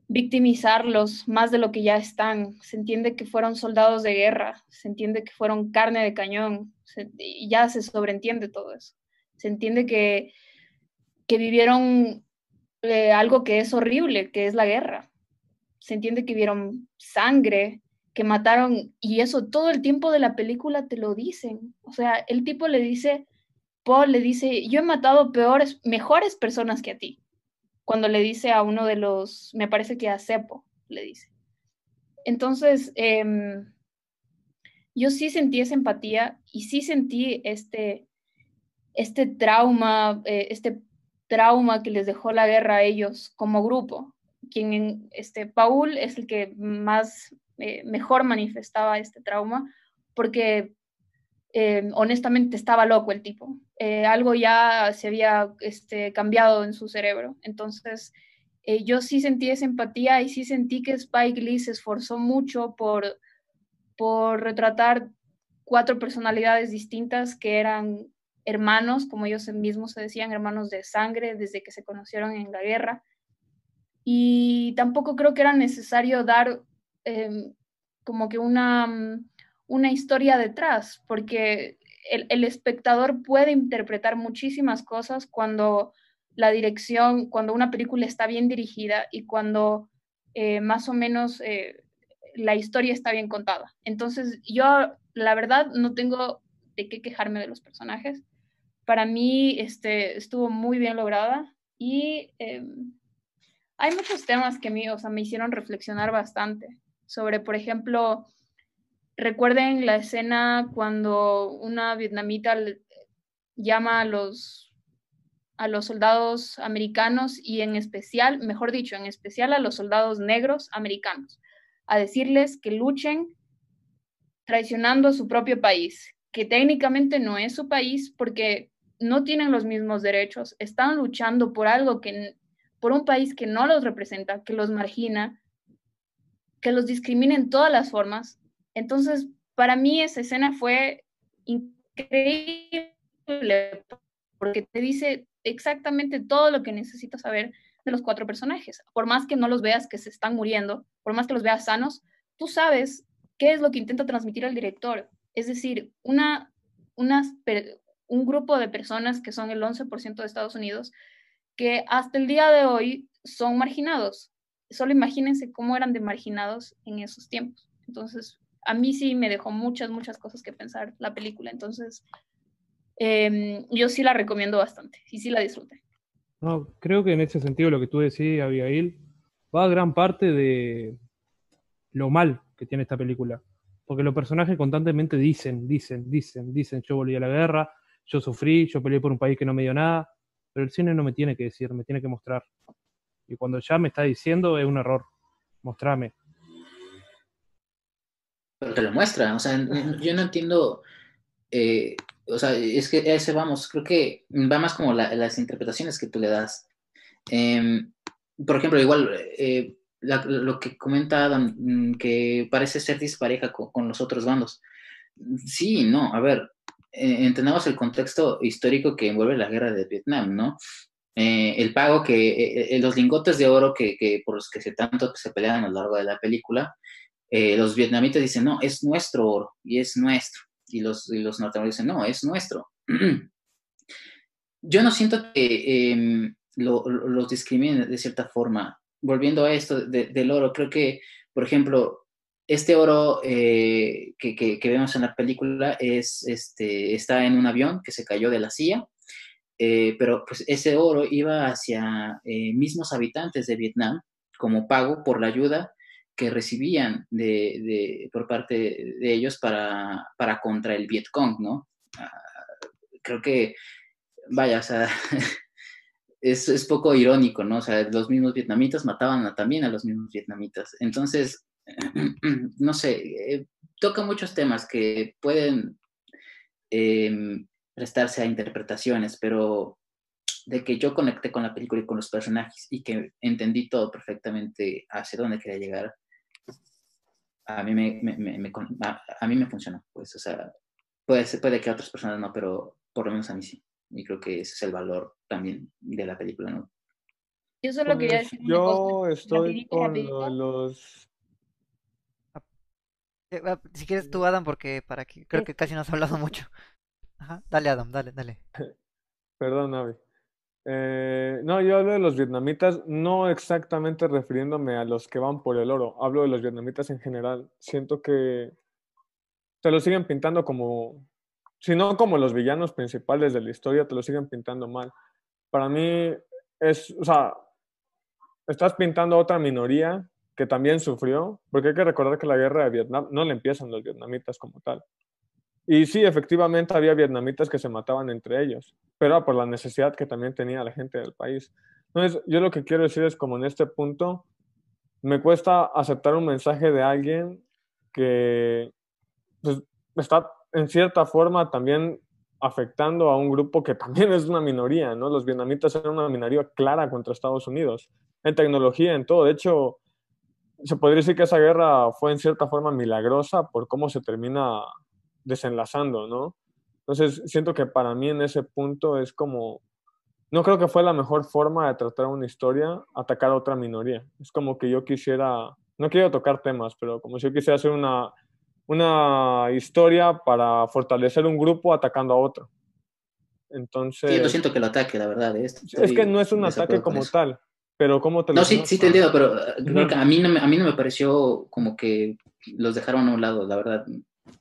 B: victimizarlos más de lo que ya están. Se entiende que fueron soldados de guerra, se entiende que fueron carne de cañón, ya se sobreentiende todo eso. Se entiende que, que vivieron eh, algo que es horrible, que es la guerra. Se entiende que vieron sangre, que mataron, y eso todo el tiempo de la película te lo dicen. O sea, el tipo le dice, Paul le dice, yo he matado peores, mejores personas que a ti cuando le dice a uno de los, me parece que a Cepo, le dice. Entonces, em, yo sí sentí esa empatía y sí sentí este, este trauma, eh, este trauma que les dejó la guerra a ellos como grupo. Quien, este, Paul es el que más, eh, mejor manifestaba este trauma, porque eh, honestamente estaba loco el tipo. Eh, algo ya se había este, cambiado en su cerebro. Entonces, eh, yo sí sentí esa empatía y sí sentí que Spike Lee se esforzó mucho por, por retratar cuatro personalidades distintas que eran hermanos, como ellos mismos se decían, hermanos de sangre desde que se conocieron en la guerra. y tampoco creo que era necesario dar em, como que una, mm, una historia detrás, porque el, el, espectador puede interpretar muchísimas cosas cuando la dirección, cuando una película está bien dirigida y cuando eh, más o menos eh, la historia está bien contada. Entonces, yo la verdad no tengo de qué quejarme de los personajes. Para mí este, estuvo muy bien lograda y eh, hay muchos temas que mí, o sea, me hicieron reflexionar bastante sobre, por ejemplo, recuerden la escena cuando una vietnamita llama a los a los soldados americanos y en especial, mejor dicho, en especial a los soldados negros americanos, a decirles que luchen traicionando a su propio país, que técnicamente no es su país porque no tienen los mismos derechos, están luchando por algo que, por un país que no los representa, que los margina, que los discrimina en todas las formas. Entonces, para mí esa escena fue increíble porque te dice exactamente todo lo que necesitas saber de los cuatro personajes. Por más que no los veas que se están muriendo, por más que los veas sanos, tú sabes qué es lo que intenta transmitir el director. Es decir, una, un grupo de personas que son el 11% de Estados Unidos, que hasta el día de hoy son marginados. Solo imagínense cómo eran de marginados en esos tiempos. Entonces, a mí sí me dejó muchas, muchas cosas que pensar la película. Entonces, eh, yo sí la recomiendo bastante y sí la disfruté.
E: No, creo que en ese sentido lo que tú decís, Abigail, va a gran parte de lo mal que tiene esta película. Porque los personajes constantemente dicen, dicen, dicen, dicen, yo volví a la guerra, yo sufrí, yo peleé por un país que no me dio nada, pero el cine no me tiene que decir, me tiene que mostrar. Y cuando ya me está diciendo es un error. Mostrame.
C: Pero te lo muestra, o sea, yo no entiendo eh, o sea, es que ese vamos, creo que va más como las interpretaciones que tú le das. Em, por ejemplo, igual eh, lo que comenta Adam, mm, que parece ser dispareja con, los otros bandos. Sí, no, a ver, eh, entendamos el contexto histórico que envuelve la guerra de Vietnam, ¿no? Eh, el pago que, los lingotes de oro que, que, por los que se tanto se pelean a lo largo de la película, los vietnamitas dicen, no, es nuestro oro y es nuestro y los, los norteamericanos dicen, no, es nuestro. (clears throat) Yo no siento que em, los discriminen de cierta forma. Volviendo a esto del oro, creo que, por ejemplo, este oro eh, que, que, vemos en la película es, este, está en un avión que se cayó de la CIA, eh, pero pues ese oro iba hacia eh, mismos habitantes de Vietnam como pago por la ayuda que recibían de, por parte de ellos para, para contra el Vietcong, ¿no? Ah, creo que, vaya, o sea, (laughs) es, es, poco irónico, ¿no? O sea, los mismos vietnamitas mataban también a los mismos vietnamitas. Entonces, (clears throat) no sé, eh, toca muchos temas que pueden em, prestarse a interpretaciones, pero de que yo conecté con la película y con los personajes y que entendí todo perfectamente hacia dónde quería llegar, a mí me, me, me, a, mí me funcionó, pues, o sea, puede, puede que a otras personas no, pero por lo menos a mí sí. Y creo que ese es el valor también de la película, ¿no?
B: Yo solo quería
F: pues, decir Yo estoy con los...
G: Eh, si quieres tú, Adam, porque para que creo que casi no has hablado mucho. Ajá. Dale, Adam, dale, dale. (laughs)
F: Perdón, Avi. Eh, no, yo hablo de los vietnamitas, no exactamente refiriéndome a los que van por el oro, hablo de los vietnamitas en general. Siento que te lo siguen pintando como, si no como los villanos principales de la historia, te lo siguen pintando mal. Para mí es, o sea, estás pintando a otra minoría que también sufrió, porque hay que recordar que la guerra de Vietnam no le empiezan los vietnamitas como tal. Y sí, efectivamente había vietnamitas que se mataban entre ellos, pero por la necesidad que también tenía la gente del país. Entonces, yo lo que quiero decir es como en este punto, me cuesta aceptar un mensaje de alguien que pues, está en cierta forma también afectando a un grupo que también es una minoría, ¿no? Los vietnamitas eran una minoría clara contra Estados Unidos, en tecnología, en todo. De hecho, se podría decir que esa guerra fue en cierta forma milagrosa por cómo se termina desenlazando, ¿no? Entonces, siento que para mí en ese punto es como no creo que fue la mejor forma de tratar una historia atacar a otra minoría. Es como que yo quisiera, no quiero tocar temas, pero como si yo quisiera hacer una, una historia para fortalecer un grupo atacando a otro. Entonces...
C: Sí, yo siento que lo ataque, la verdad. ¿eh?
F: Es que no es un ataque como tal, pero ¿cómo te
C: No, sí, sí te entiendo, pero creo que a, mí no me, a mí no me pareció como que los dejaron a un lado, la verdad.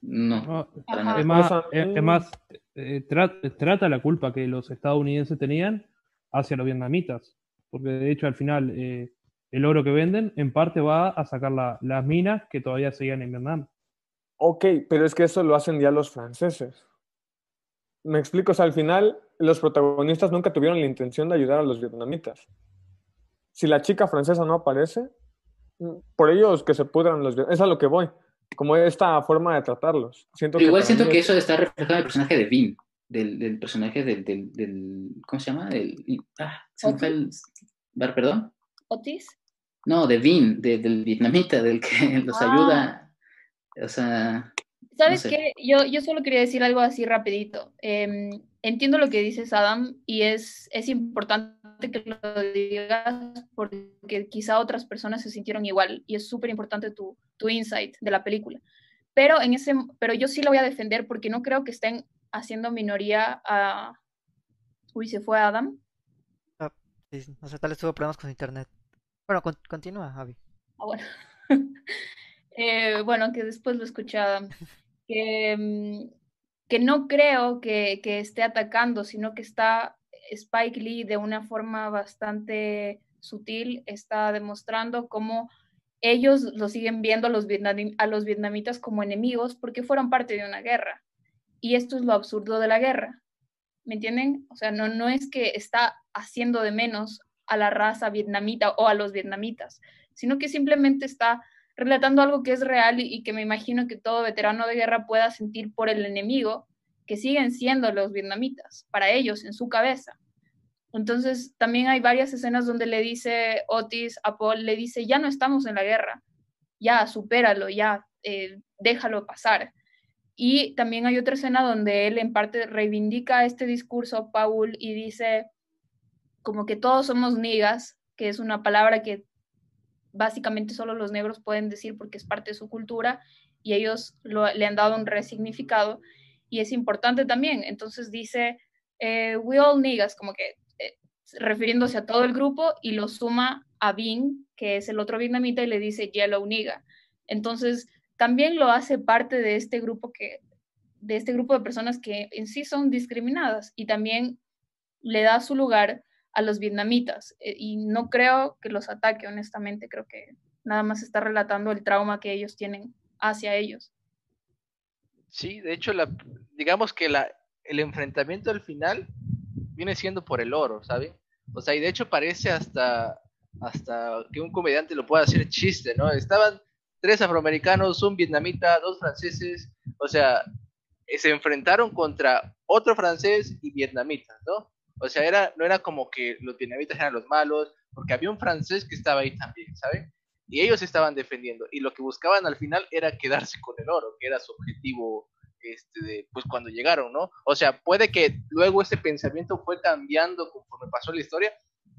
C: No.
E: No,
C: para
E: es más, es- más, eh, tra- trata la culpa que los estadounidenses tenían hacia los vietnamitas. Porque de hecho al final eh, el oro que venden en parte va a sacar la- las minas que todavía seguían en Vietnam.
F: Ok, pero es que eso lo hacen ya los franceses. Me explico, o sea, al final los protagonistas nunca tuvieron la intención de ayudar a los vietnamitas. Si la chica francesa no aparece, mm, por ellos que se pudran los viet- Es a lo que voy, como esta forma de tratarlos. Siento
C: Pero igual siento que
F: es-
C: eso está reflejado en el personaje de Vin, del, del personaje del, del, del- ¿Cómo se llama? Del, ah, se me fue el- Ver, ¿Perdón?
B: Otis.
C: No, de Vin, de- del vietnamita, del que (laughs) los
B: Ah.
C: ayuda. O sea,
B: ¿Sabes
C: sé.
B: qué? Yo, yo solo quería decir algo así rapidito. Em, entiendo lo que dices, Adam, y es, es importante que lo digas porque quizá otras personas se sintieron igual y es súper importante tu, tu insight de la película. Pero, en ese, pero yo sí lo voy a defender porque no creo que estén haciendo minoría a... Uy, se fue Adam.
G: Sí, sí, no sé, tal vez tuvo problemas con internet. Bueno, con- continúa, Javi.
B: Ah, bueno. (laughs) Eh, bueno, que después lo escuché a Adam. Que, mm, que no creo que, que esté atacando, sino que está Spike Lee de una forma bastante sutil, está demostrando cómo ellos lo siguen viendo a los, a los vietnamitas como enemigos porque fueron parte de una guerra. Y esto es lo absurdo de la guerra. ¿Me entienden? O sea, no, no es que está haciendo de menos a la raza vietnamita o a los vietnamitas, sino que simplemente está relatando algo que es real y que me imagino que todo veterano de guerra pueda sentir por el enemigo, que siguen siendo los vietnamitas, para ellos, en su cabeza. Entonces, también hay varias escenas donde le dice Otis a Paul, le dice, ya no estamos en la guerra, ya, supéralo, ya, eh, déjalo pasar. Y también hay otra escena donde él en parte reivindica este discurso Paul y dice como que todos somos niggas, que es una palabra que básicamente solo los negros pueden decir porque es parte de su cultura y ellos lo- le han dado un resignificado y es importante también. Entonces dice, eh, we all niggas, como que eh, refiriéndose a todo el grupo y lo suma a Bing, que es el otro vietnamita, y le dice yellow nigga. Entonces también lo hace parte de este grupo que de este grupo de personas que en sí son discriminadas y también le da su lugar a los vietnamitas eh, y no creo que los ataque, honestamente, creo que nada más está relatando el trauma que ellos tienen hacia ellos.
D: Sí, de hecho, la, digamos que la, el enfrentamiento al final viene siendo por el oro, ¿saben? O sea, y de hecho parece hasta, hasta que un comediante lo pueda hacer chiste, ¿no? Estaban tres afroamericanos, un vietnamita, dos franceses, o sea, eh, se enfrentaron contra otro francés y vietnamitas, ¿no? O sea, era, no era como que los vietnamitas eran los malos, porque había un francés que estaba ahí también, ¿saben? Y ellos estaban defendiendo, y lo que buscaban al final era quedarse con el oro, que era su objetivo, este, de, pues cuando llegaron, ¿no? O sea, puede que luego ese pensamiento fue cambiando conforme pasó la historia,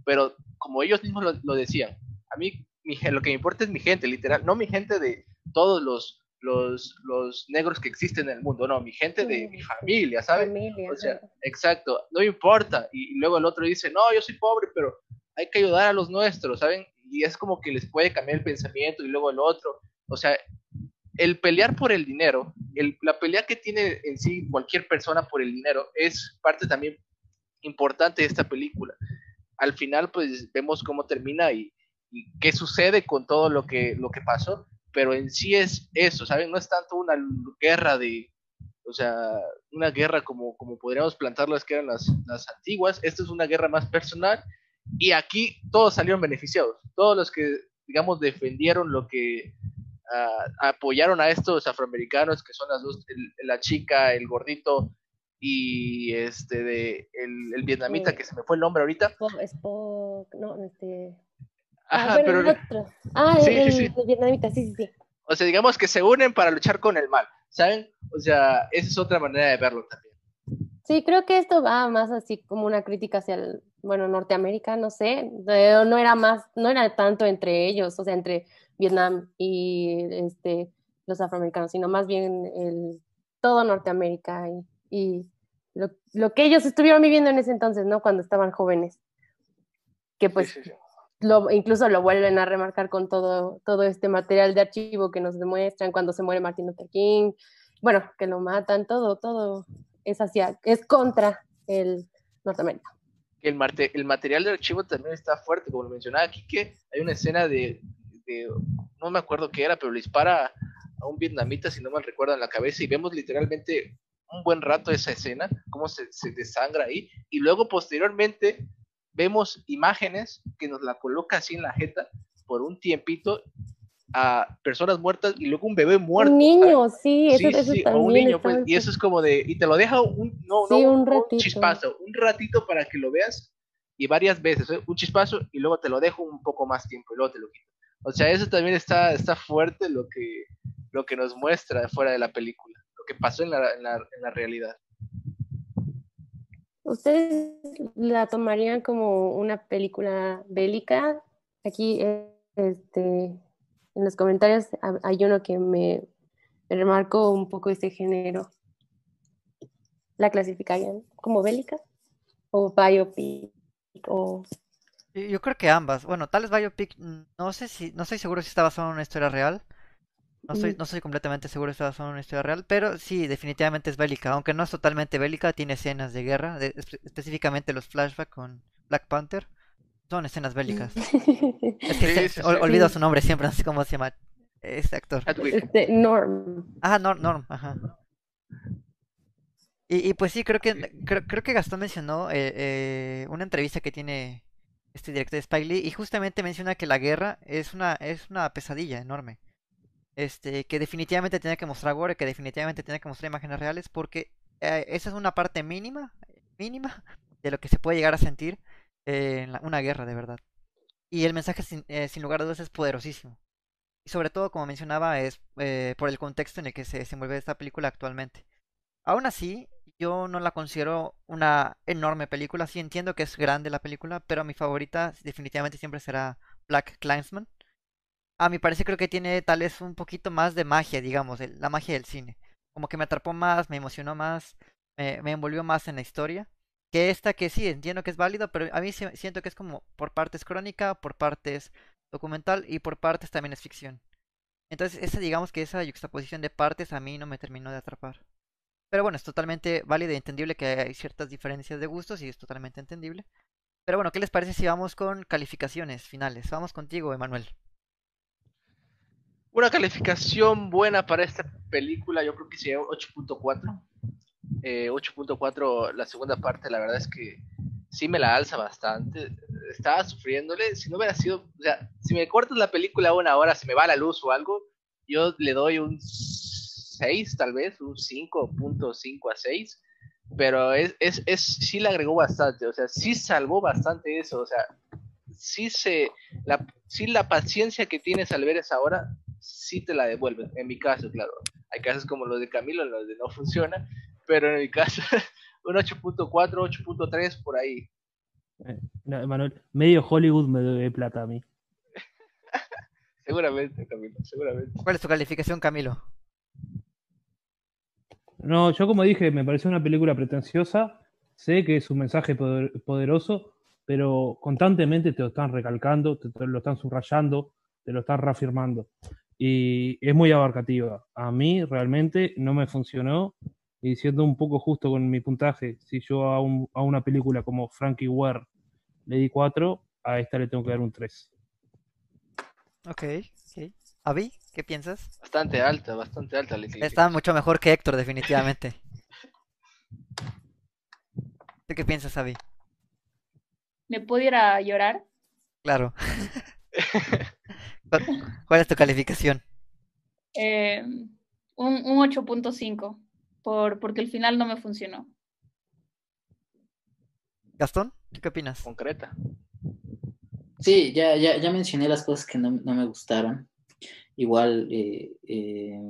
D: pero como ellos mismos lo, lo decían, a mí mi, lo que me importa es mi gente, literal, no mi gente de todos los, los, los negros que existen en el mundo, no, mi gente de mi familia, ¿sabes?
A: Familia,
D: O sea, exacto, no importa. Y, y luego el otro dice, no, yo soy pobre, pero hay que ayudar a los nuestros, ¿saben? Y es como que les puede cambiar el pensamiento y luego el otro. O sea, el pelear por el dinero, el- la pelea que tiene en sí cualquier persona por el dinero es parte también importante de esta película. Al final, pues vemos cómo termina y, y qué sucede con todo lo que, lo que pasó, pero en sí es eso, ¿saben? No es tanto una guerra de, o sea, una guerra como, como podríamos plantarlas que eran las, las antiguas, esto es una guerra más personal y aquí todos salieron beneficiados, todos los que, digamos, defendieron lo que ah, apoyaron a estos afroamericanos que son las dos, el- la chica, el gordito y este de el, el vietnamita
A: Sí.
D: que se me fue el nombre ahorita.
A: Spo- Spo- no, este... Ah,
D: Ajá,
A: bueno,
D: pero
A: el. Ah,
D: Sí,
A: el,
D: sí, sí.
A: el vietnamita, sí, sí, sí.
D: o sea, digamos que se unen para luchar con el mal, ¿saben? O sea, esa es otra manera de verlo también.
A: Sí, creo que esto va más así como una crítica hacia el, bueno, Norteamérica, no sé, no era más, no era tanto entre ellos, o sea, entre Vietnam y este, los afroamericanos, sino más bien el, todo Norteamérica y, y lo, lo que ellos estuvieron viviendo en ese entonces, ¿no? Cuando estaban jóvenes, que pues
D: Sí, sí, sí.
A: lo, incluso lo vuelven a remarcar con todo, todo este material de archivo que nos demuestran cuando se muere Martin Luther King, bueno, que lo matan, todo, todo es hacia, es contra el Norteamérica.
D: El, el material de archivo también está fuerte, como lo mencionaba aquí, que hay una escena de, de- no me acuerdo qué era, pero le dispara a un vietnamita, si no mal recuerdo, en la cabeza y vemos literalmente un buen rato esa escena, cómo se, se desangra ahí, y luego posteriormente vemos imágenes que nos la coloca así en la jeta por un tiempito a personas muertas y luego un bebé muerto.
A: Un niño, sí, eso,
D: Sí,
A: eso
D: sí, o
A: también
D: un niño, pues, y eso es como de, y te lo deja un, no,
A: Sí,
D: no,
A: un ratito.
D: chispazo, un ratito para que lo veas y varias veces, ¿eh? un chispazo y luego te lo dejo un poco más tiempo y luego te lo quito. O sea, eso también está, está fuerte lo que, lo que nos muestra fuera de la película, lo que pasó en la, en la, en la realidad.
A: ¿Ustedes la tomarían como una película bélica? Aquí, este, en los comentarios ha- hay uno que me, remarcó un poco este género. ¿La clasificarían como bélica? ¿O biopic? ¿O
G: Yo creo que ambas. Bueno, tal vez Biopic, no sé si, no estoy seguro si está basado en una historia real. No estoy,
A: Mm.
G: no estoy completamente seguro si está basado en una historia real, pero sí, definitivamente es bélica. Aunque no es totalmente bélica, tiene escenas de guerra, de- espe- específicamente los flashbacks con Black Panther. Son escenas bélicas. (laughs) Es que
D: Sí,
G: se-
D: sí,
G: ol-
D: sí.
G: olvido su nombre siempre, no sé cómo se llama este actor.
A: Este, Norm?
G: Ajá, Norm, Norm, ajá. Y, y pues sí, creo que creo, creo que Gastón mencionó eh, eh, una entrevista que tiene este director de Spike Lee y justamente menciona que la guerra es una es una pesadilla enorme. Este, que definitivamente tiene que mostrar gore, que definitivamente tiene que mostrar imágenes reales porque eh, esa es una parte mínima, mínima de lo que se puede llegar a sentir en una guerra de verdad. Y el mensaje sin, eh, sin lugar a dudas es poderosísimo. Y sobre todo, como mencionaba, es eh, por el contexto en el que se desenvuelve esta película actualmente. Aún así, yo no la considero una enorme película. Sí entiendo que es grande la película, pero mi favorita definitivamente siempre será Black Klansman. A mi parecer creo que tiene tal vez un poquito más de magia, digamos, la magia del cine. Como que me atrapó más, me emocionó más, me envolvió más en la historia. Que esta que sí, entiendo que es válido, pero a mí siento que es como por partes crónica, por partes documental y por partes también es ficción. Entonces, esa, digamos que esa juxtaposición de partes a mí no me terminó de atrapar. Pero bueno, es totalmente válido y entendible que hay ciertas diferencias de gustos y es totalmente entendible. Pero bueno, ¿qué les parece si vamos con calificaciones finales? Vamos contigo, Emanuel.
D: Una calificación buena para esta película, yo creo que sería un 8.4. Eh, 8.4 la segunda parte, la verdad es que sí me la alza bastante. Estaba sufriéndole. Si no hubiera sido, o sea, si me cortas la película una hora, se me va la luz o algo, yo le doy un 6 tal vez, un 5.5 a 6. Pero es, es, es, sí le agregó bastante, o sea, sí salvó bastante eso, o sea, sí se, la, sí la paciencia que tienes al ver esa hora, sí te la devuelven. En mi caso, claro. Hay casos como los de Camilo, en los de no funciona, pero en mi caso, (laughs) un 8.4, 8.3 por ahí.
E: Eh, no, Manuel, medio Hollywood me debe plata a mí. (laughs)
D: Seguramente, Camilo, seguramente.
G: ¿Cuál es tu calificación, Camilo?
E: No, yo como dije, me pareció una película pretenciosa. Sé que es un mensaje poder- poderoso, pero constantemente te lo están recalcando, te, te lo están subrayando, te lo están reafirmando. Y es muy abarcativa. A mí realmente no me funcionó. Y siendo un poco justo con mi puntaje, si yo a, un- a una película como Frankie Ware le di 4, a esta le tengo que dar un 3.
G: Ok, ok. Avi, ¿qué piensas?
D: Bastante alta, bastante alta la
G: Está mucho mejor que Héctor, definitivamente. (laughs) ¿Tú qué piensas, Avi?
B: ¿Me pudiera llorar?
G: Claro. (laughs) ¿Cuál, cuál es tu calificación?
B: Eh, un, un 8.5, por, porque el final no me funcionó.
G: Gastón, ¿tú qué opinas?
D: Concreta.
C: Sí, ya, ya, ya mencioné las cosas que no, no me gustaron. Igual, eh, eh,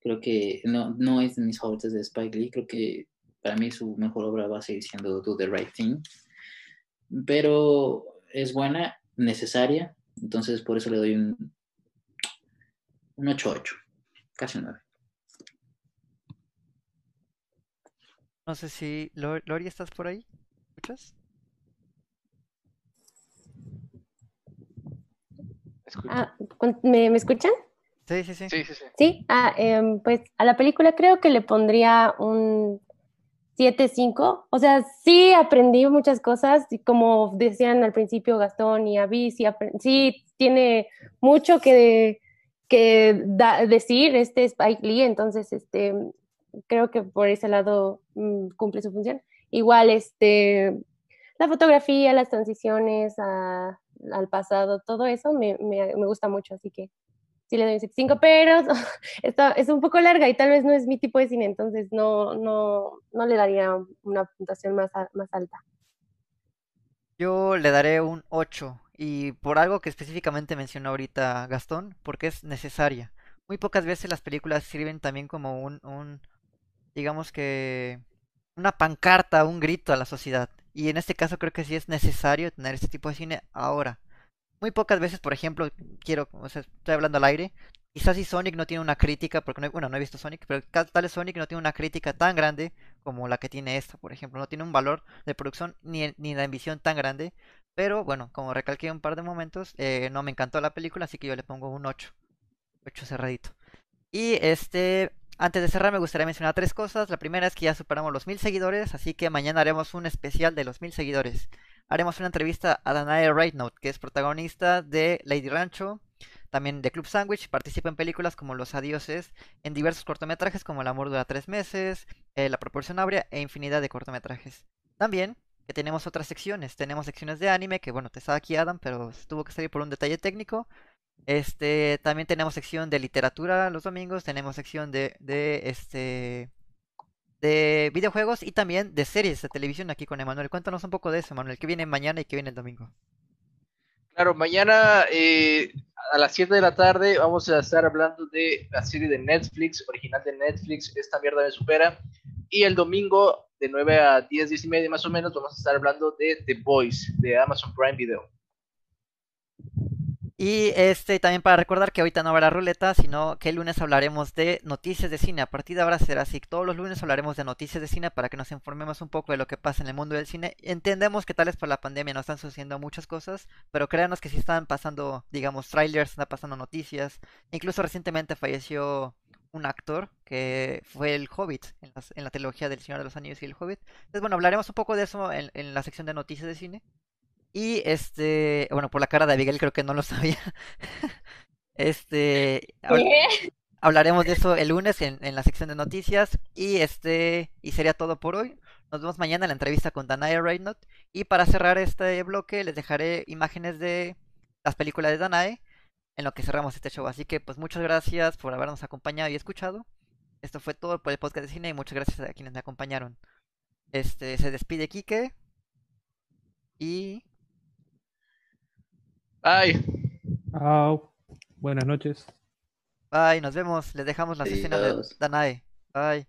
C: creo que no, no es de mis favoritos de Spike Lee. Creo que para mí su mejor obra va a seguir siendo Do the Right Thing. Pero es buena, necesaria, entonces por eso le doy un, un 8-8, casi un 9.
G: No sé si... Lor- Lori, ¿estás por ahí? ¿Escuchas?
D: Escucha.
A: Ah, ¿cuán- ¿me, me escuchan?
G: Sí, sí, sí.
D: Sí, sí, sí.
A: Sí, ah, em, pues a la película creo que le pondría un 7-5. O sea, sí aprendí muchas cosas, y como decían al principio Gastón y Avi, sí, sí tiene mucho que, que da- decir este Spike Lee, entonces este, creo que por ese lado mm, cumple su función. Igual, este, la fotografía, las transiciones al pasado, todo eso me, me- gusta mucho, así que sí le doy un 7.5, pero (laughs) está, es un poco larga y tal vez no es mi tipo de cine, entonces no, no, no le daría una puntuación más, más alta.
G: Yo le daré un 8 y por algo que específicamente mencionó ahorita Gastón, porque es necesaria. Muy pocas veces las películas sirven también como un, un, digamos que, una pancarta, un grito a la sociedad. Y en este caso creo que sí es necesario tener este tipo de cine ahora. Muy pocas veces, por ejemplo, quiero, o sea, estoy hablando al aire, quizás si Sonic no tiene una crítica, porque no, bueno, no he visto Sonic, pero tal Sonic no tiene una crítica tan grande como la que tiene esta, por ejemplo, no tiene un valor de producción ni, ni la ambición tan grande, pero bueno, como recalqué un par de momentos, eh, no me encantó la película, así que yo le pongo un 8, 8 cerradito. Y este, antes de cerrar me gustaría mencionar tres cosas. La primera es que ya superamos los mil seguidores, así que mañana haremos un especial de los mil seguidores. Haremos una entrevista a Danae Rightnote, que es protagonista de Lady Rancho, también de Club Sandwich, participa en películas como Los Adioses, en diversos cortometrajes como El amor dura tres meses, eh, La proporción áurea e infinidad de cortometrajes. También que tenemos otras secciones, tenemos secciones de anime, que bueno, te estaba aquí Adam, pero tuvo que salir por un detalle técnico. Este, también tenemos sección de literatura los domingos, tenemos sección de, de este de videojuegos y también de series de televisión aquí con Emanuel. Cuéntanos un poco de eso, Emanuel, que viene mañana y que viene el domingo.
D: Claro, mañana eh, a las 7 de la tarde vamos a estar hablando de la serie de Netflix, original de Netflix, Esta mierda me supera. Y el domingo, de 9 a 10, 10 y media más o menos, vamos a estar hablando de The Boys, de Amazon Prime Video.
G: Y este también para recordar que ahorita no habrá ruleta, sino que el lunes hablaremos de noticias de cine. A partir de ahora será así. Todos los lunes hablaremos de noticias de cine para que nos informemos un poco de lo que pasa en el mundo del cine. Entendemos que tal vez por la pandemia no están sucediendo muchas cosas, pero créanos que sí están pasando, digamos, trailers, están pasando noticias. Incluso recientemente falleció un actor que fue el Hobbit en, las- en la trilogía del Señor de los Anillos y el Hobbit. Entonces, bueno, hablaremos un poco de eso en, en la sección de noticias de cine. Y este, bueno, por la cara de Abigail creo que no lo (laughs) sabía. Este, habl- hablaremos de eso el lunes en, en la sección de noticias. Y este, y sería todo por hoy. Nos vemos mañana en la entrevista con Danae Reinhardt. Y para cerrar este bloque, les dejaré imágenes de las películas de Danae en lo que cerramos este show. Así que, pues, muchas gracias por habernos acompañado y escuchado. Esto fue todo por el podcast de cine y muchas gracias a quienes me acompañaron. Este, se despide Quique. Y
D: Bye.
E: Chao. Buenas noches.
G: bye, nos vemos. Les dejamos las escenas de. Danae. Bye.